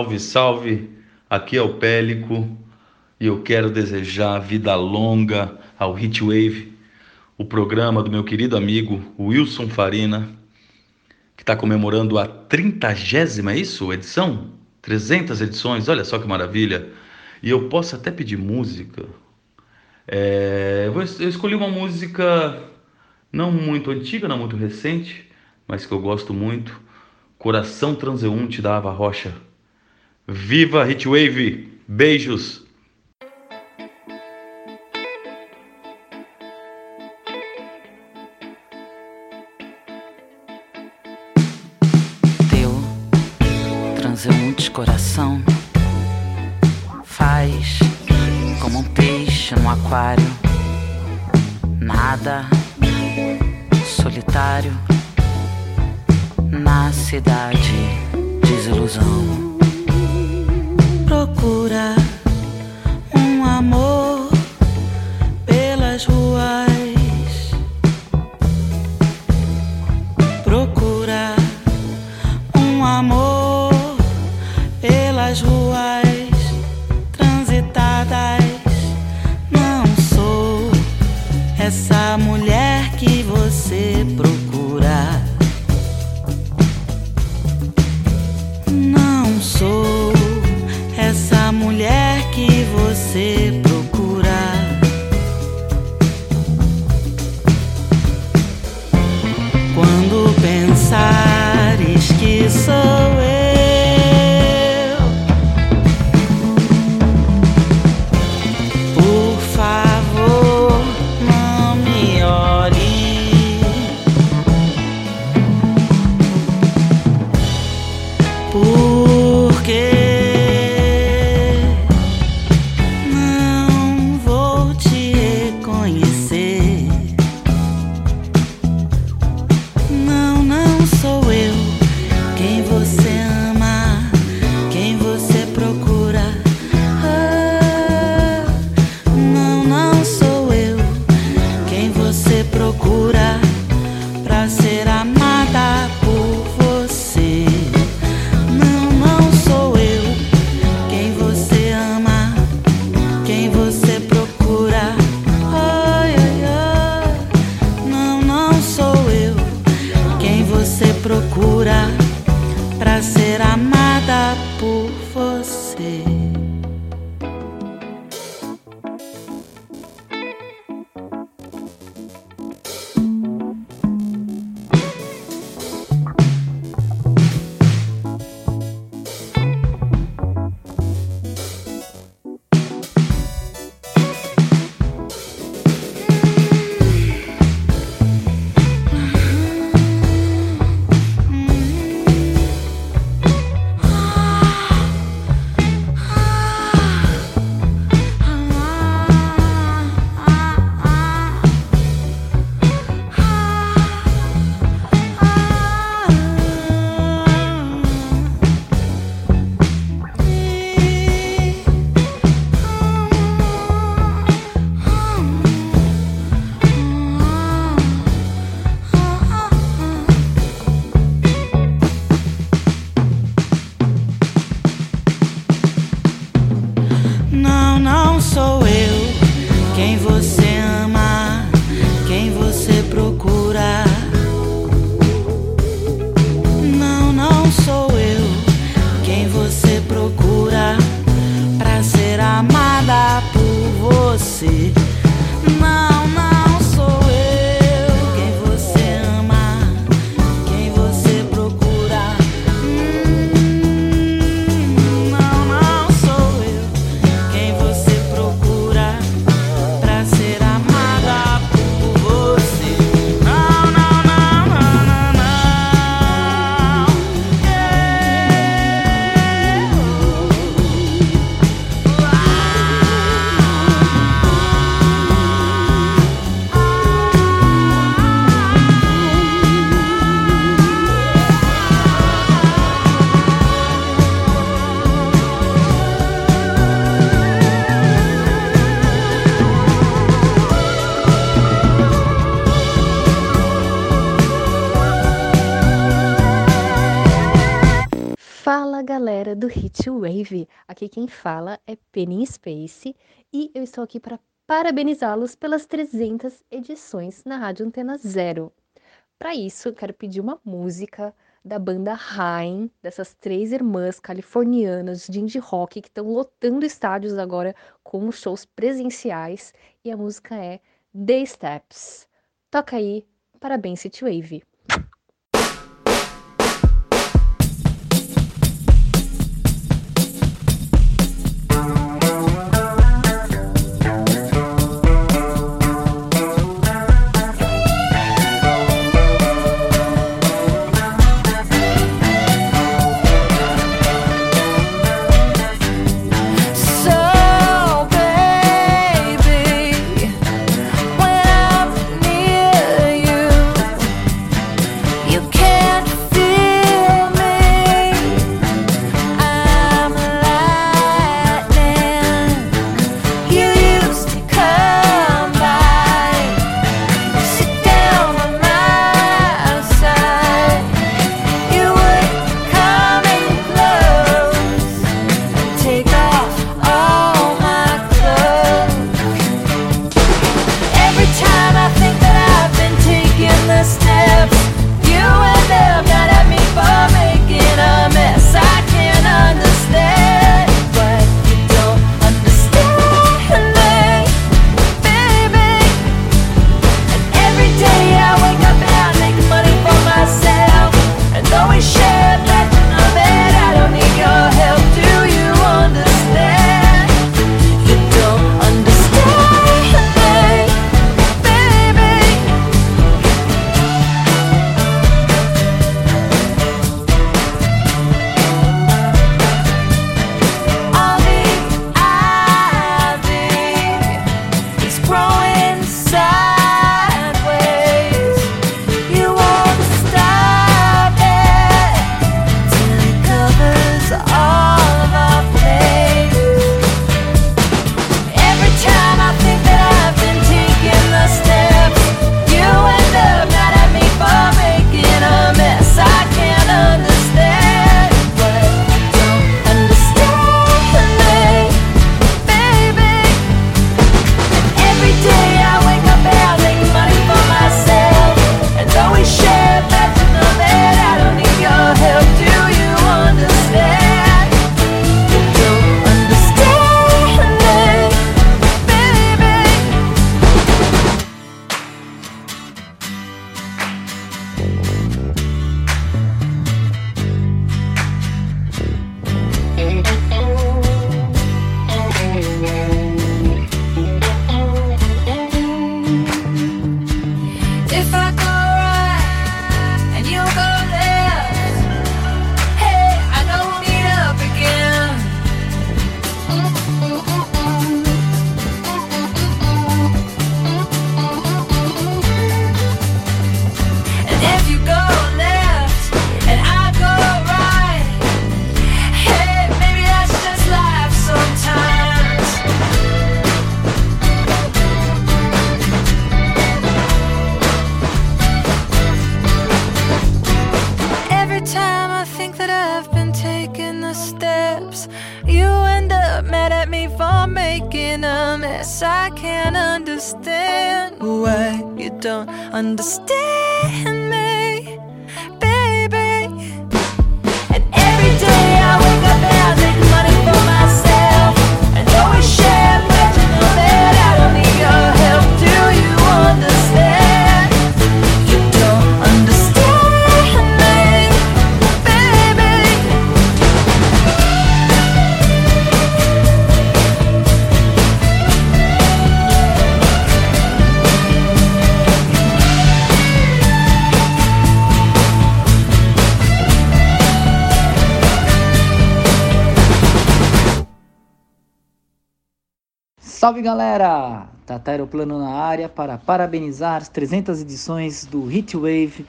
Salve, salve! Aqui é o Pélico e eu quero desejar vida longa ao Hitwave, o programa do meu querido amigo Wilson Farina, que está comemorando a trintagésima, é isso? Edição? 300 edições, olha só que maravilha! E eu posso até pedir música. É, eu escolhi uma música não muito antiga, não muito recente, mas que eu gosto muito. Coração Transeunte da Ava Rocha. Viva Hitwave! Beijos! Teu transeunte coração faz como um peixe no aquário, nada solitário na cidade desilusão. quem fala é Penny Space e eu estou aqui para parabenizá-los pelas 300 edições na Rádio Antena Zero. Para isso, quero pedir uma música da banda Rain, dessas três irmãs californianas de indie rock que estão lotando estádios agora com shows presenciais e a música é The Steps. Toca aí, parabéns City Wave. Salve galera! Tata Aeroplano na área para parabenizar as 300 edições do Heatwave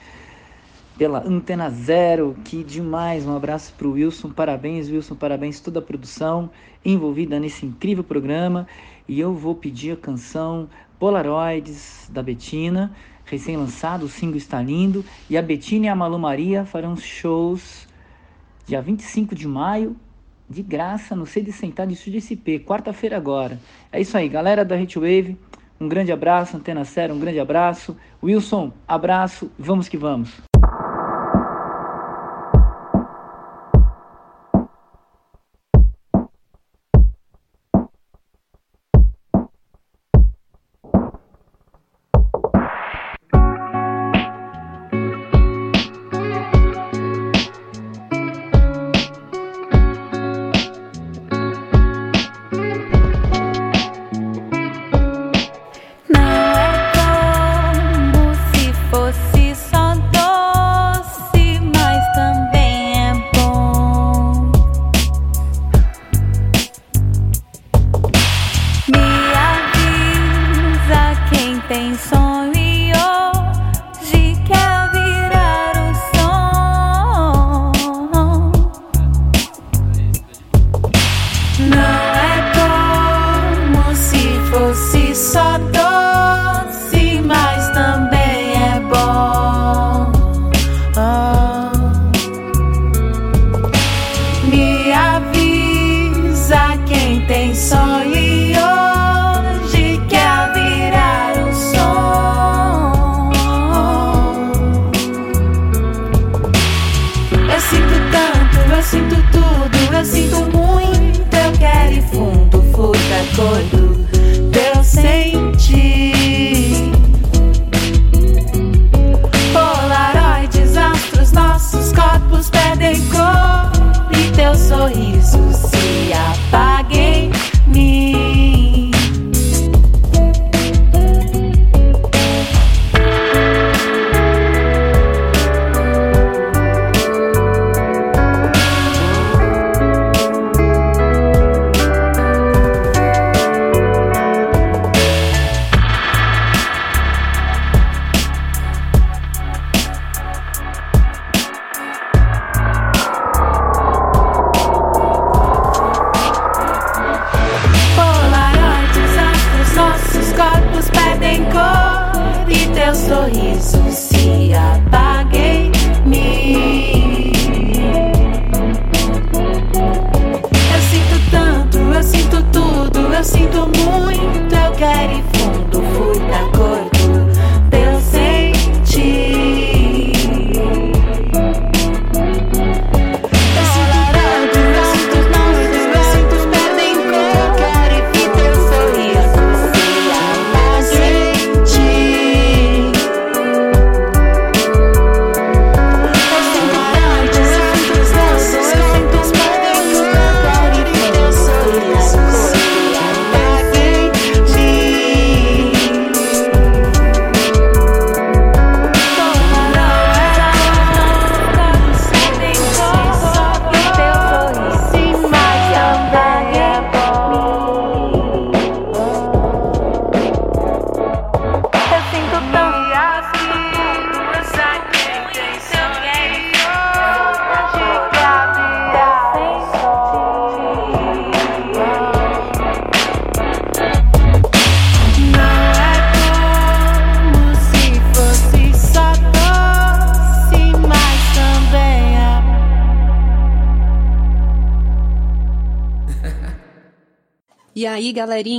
pela Antena Zero. Que demais! Um abraço para o Wilson, parabéns Wilson, parabéns toda a produção envolvida nesse incrível programa. E eu vou pedir a canção Polaroids da Betina, recém-lançado, o single está lindo. E a Betina e a Malu Maria farão shows dia 25 de maio de graça no C de Sentar de SP, quarta-feira agora. É isso aí, galera da Hitwave. Um grande abraço, Antena Séria, um grande abraço. Wilson, abraço, vamos que vamos.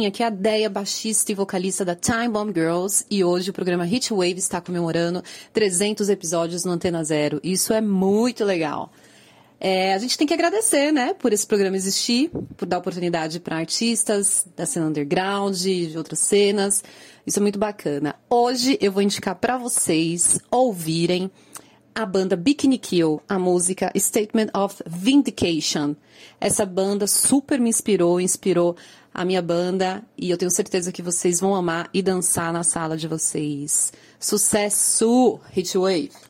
Galerinha, aqui é a Deia, baixista e vocalista da Time Bomb Girls, e hoje o programa Hit Wave está comemorando 300 episódios no Antena Zero. Isso é muito legal. É, a gente tem que agradecer, né, por esse programa existir, por dar oportunidade para artistas da cena underground, de outras cenas. Isso é muito bacana. Hoje eu vou indicar para vocês ouvirem a banda Bikini Kill, a música Statement of Vindication. Essa banda super me inspirou, inspirou a minha banda e eu tenho certeza que vocês vão amar e dançar na sala de vocês. Sucesso! Hitwave!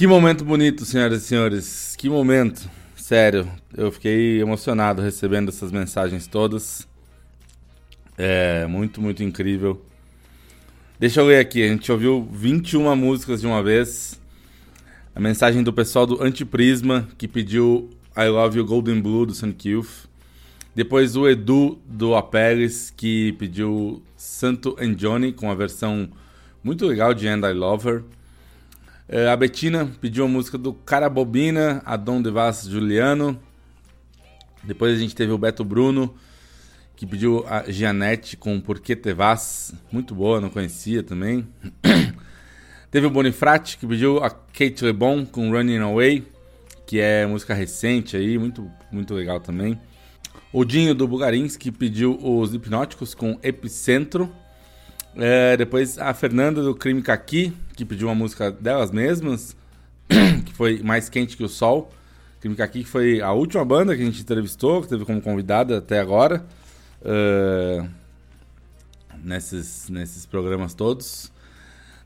Que momento bonito, senhoras e senhores. Que momento. Sério, eu fiquei emocionado recebendo essas mensagens todas. É muito, muito incrível. Deixa eu ler aqui, a gente ouviu 21 músicas de uma vez. A mensagem do pessoal do Antiprisma, que pediu I Love You Golden Blue, do Sonic Youth. Depois o Edu, do Apeles, que pediu Santo and Johnny, com a versão muito legal de And I Love Her. É, a Betina pediu a música do Carabobina, Adon Devas Juliano. Depois a gente teve o Beto Bruno, que pediu a Gianette com Porquê Te Vas. Muito boa, não conhecia também. teve o Bonifrati, que pediu a Kate LeBon com Running Away, que é música recente aí, muito, muito legal também. O Dinho do Bugarins, que pediu os Hipnóticos com Epicentro. É, depois a Fernanda do Crime Caqui, que pediu uma música delas mesmas, que foi Mais Quente que o Sol. Crime Caqui que foi a última banda que a gente entrevistou, que teve como convidada até agora. Uh, nesses, nesses programas todos.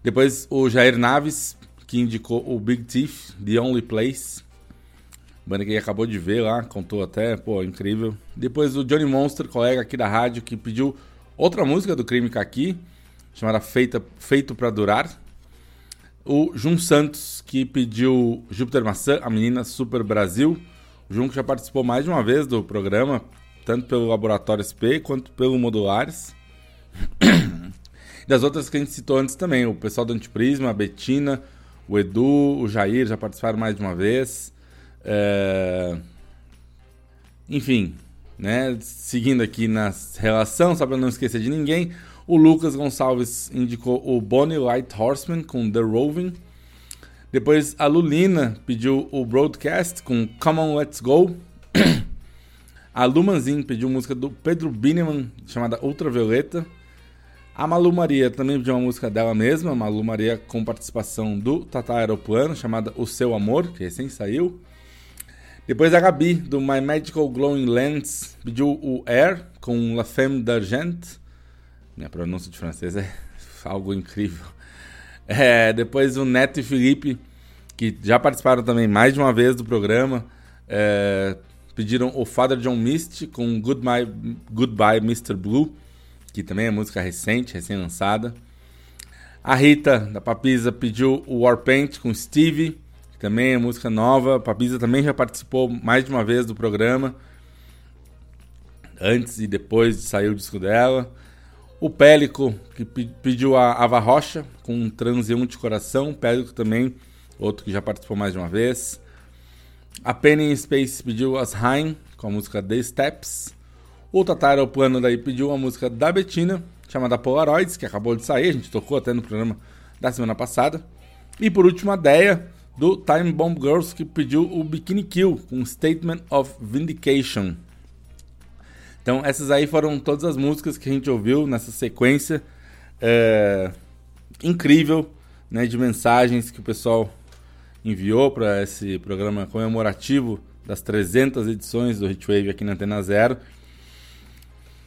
Depois o Jair Naves, que indicou o Big Thief, The Only Place. Banda que acabou de ver lá, contou até, pô, incrível. Depois o Johnny Monster, colega aqui da rádio, que pediu outra música do Crime Caqui chamada Feita, Feito para Durar. O Jun Santos, que pediu Júpiter Maçã, a menina Super Brasil. O Jun que já participou mais de uma vez do programa, tanto pelo Laboratório SP quanto pelo Modulares. das outras que a gente citou antes também, o pessoal do Antiprisma, a Betina, o Edu, o Jair já participaram mais de uma vez. É... Enfim, né? Seguindo aqui na relação, só para não esquecer de ninguém, o Lucas Gonçalves indicou o Bonnie Light Horseman com The Roving. Depois a Lulina pediu o Broadcast com Come On Let's Go. a Lumanzin pediu música do Pedro Bineman chamada Ultravioleta. A Malu Maria também pediu uma música dela mesma, Malu Maria com participação do Tata Aeroplano, chamada O Seu Amor, que recém saiu. Depois a Gabi, do My Magical Glowing Lens, pediu o Air com La Femme d'Argent. Minha pronúncia de francês é algo incrível. É, depois o Neto e Felipe, que já participaram também mais de uma vez do programa, é, pediram o Father John Mist com Goodbye, Goodbye Mr. Blue, que também é música recente, recém-lançada. A Rita, da Papisa, pediu o Warpaint com Stevie, que também é música nova. A Papisa também já participou mais de uma vez do programa, antes e depois de sair o disco dela. O Pélico, que pediu a Ava Rocha com um transeunte coração. Pélico também, outro que já participou mais de uma vez. A Penny Space pediu as Rain com a música The Steps. O Tatara o Plano daí pediu a música da Betina, chamada Polaroids, que acabou de sair, a gente tocou até no programa da semana passada. E por último, a Deia, do Time Bomb Girls, que pediu o Bikini Kill, com Statement of Vindication. Então, essas aí foram todas as músicas que a gente ouviu nessa sequência é, incrível né, de mensagens que o pessoal enviou para esse programa comemorativo das 300 edições do Hitwave aqui na Antena Zero.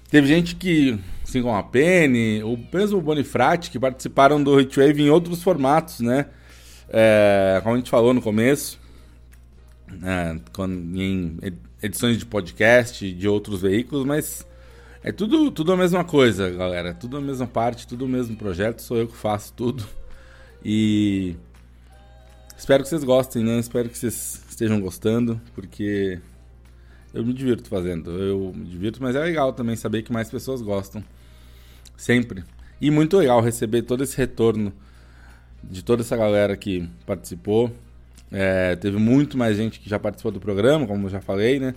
Teve gente que, assim como a Penny, o mesmo Bonifrati, que participaram do Hitwave em outros formatos, né? É, como a gente falou no começo, em edições de podcast, de outros veículos, mas é tudo, tudo a mesma coisa, galera. Tudo a mesma parte, tudo o mesmo projeto, sou eu que faço tudo. E espero que vocês gostem, né? Espero que vocês estejam gostando, porque eu me divirto fazendo. Eu me divirto, mas é legal também saber que mais pessoas gostam. Sempre. E muito legal receber todo esse retorno de toda essa galera que participou. É, teve muito mais gente que já participou do programa, como eu já falei, né?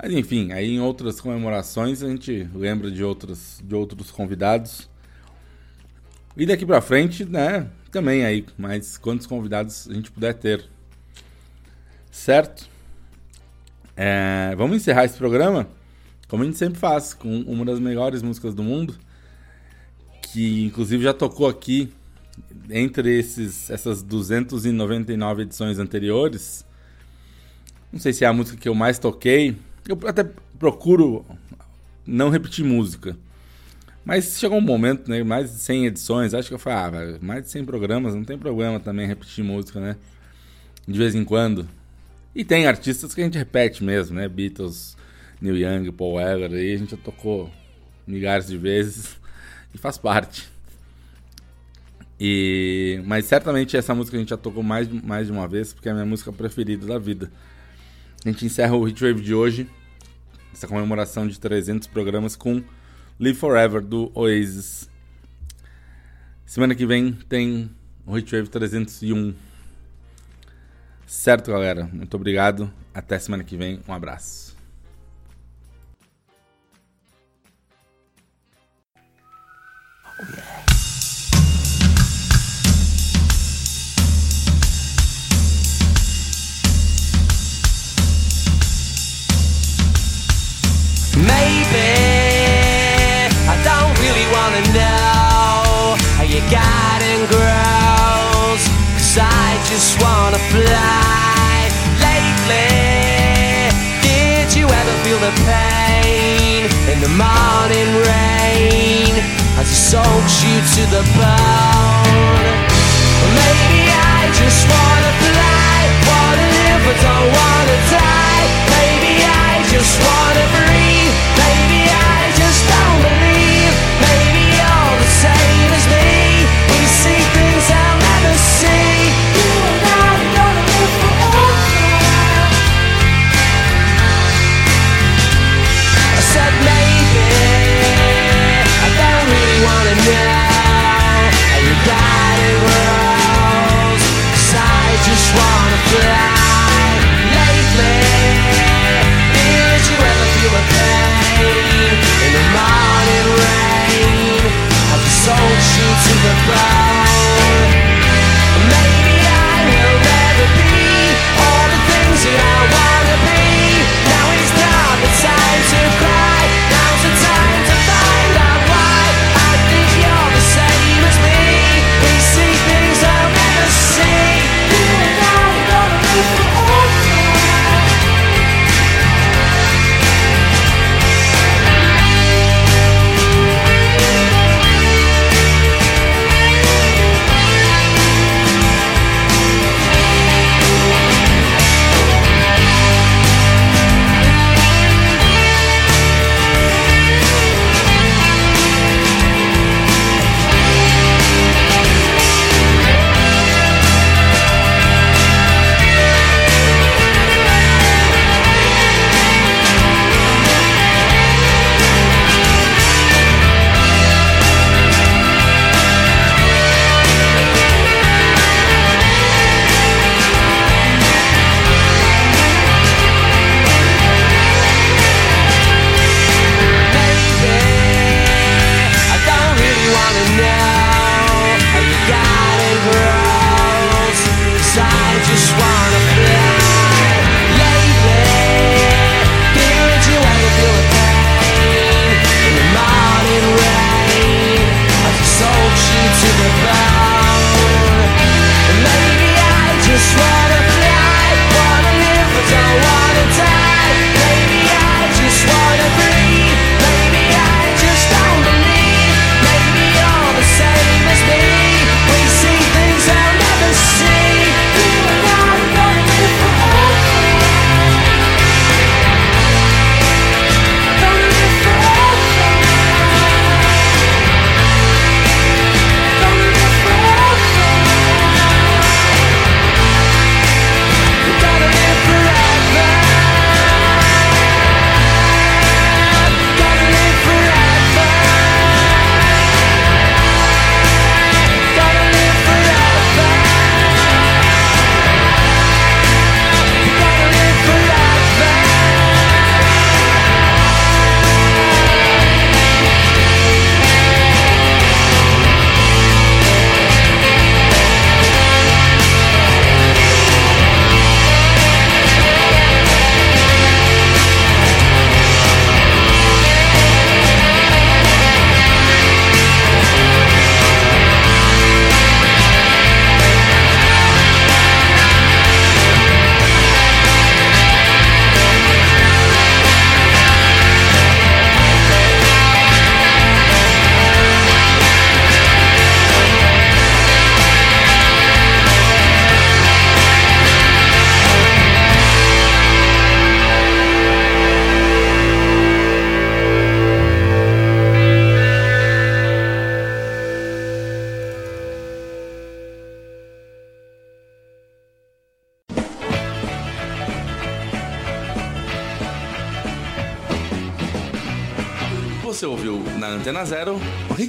Mas enfim, aí em outras comemorações a gente lembra de outros, de outros convidados. E daqui pra frente, né? Também aí, mais quantos convidados a gente puder ter. Certo? É, vamos encerrar esse programa, como a gente sempre faz, com uma das melhores músicas do mundo. Que inclusive já tocou aqui entre esses, essas 299 edições anteriores, não sei se é a música que eu mais toquei. Eu até procuro não repetir música. Mas chegou um momento, né? Mais de 100 edições, acho que eu falei, ah, mais de 100 programas, não tem problema também repetir música, né? de vez em quando. E tem artistas que a gente repete mesmo, né? Beatles, Neil Young, Paul Weller, aí a gente já tocou milhares de vezes e faz parte. E mas certamente essa música a gente já tocou mais, mais de uma vez porque é a minha música preferida da vida. A gente encerra o Hitwave de hoje, essa comemoração de 300 programas com Live Forever do Oasis. Semana que vem tem o Hitwave 301. Certo, galera? Muito obrigado. Até semana que vem. Um abraço. Maybe I don't really wanna know how you got and grows. Cause I just wanna fly. Lately, did you ever feel the pain in the morning rain as it soaks you to the bone? Well, maybe I just wanna fly, wanna live but don't wanna die. Maybe I just wanna breathe. The bone.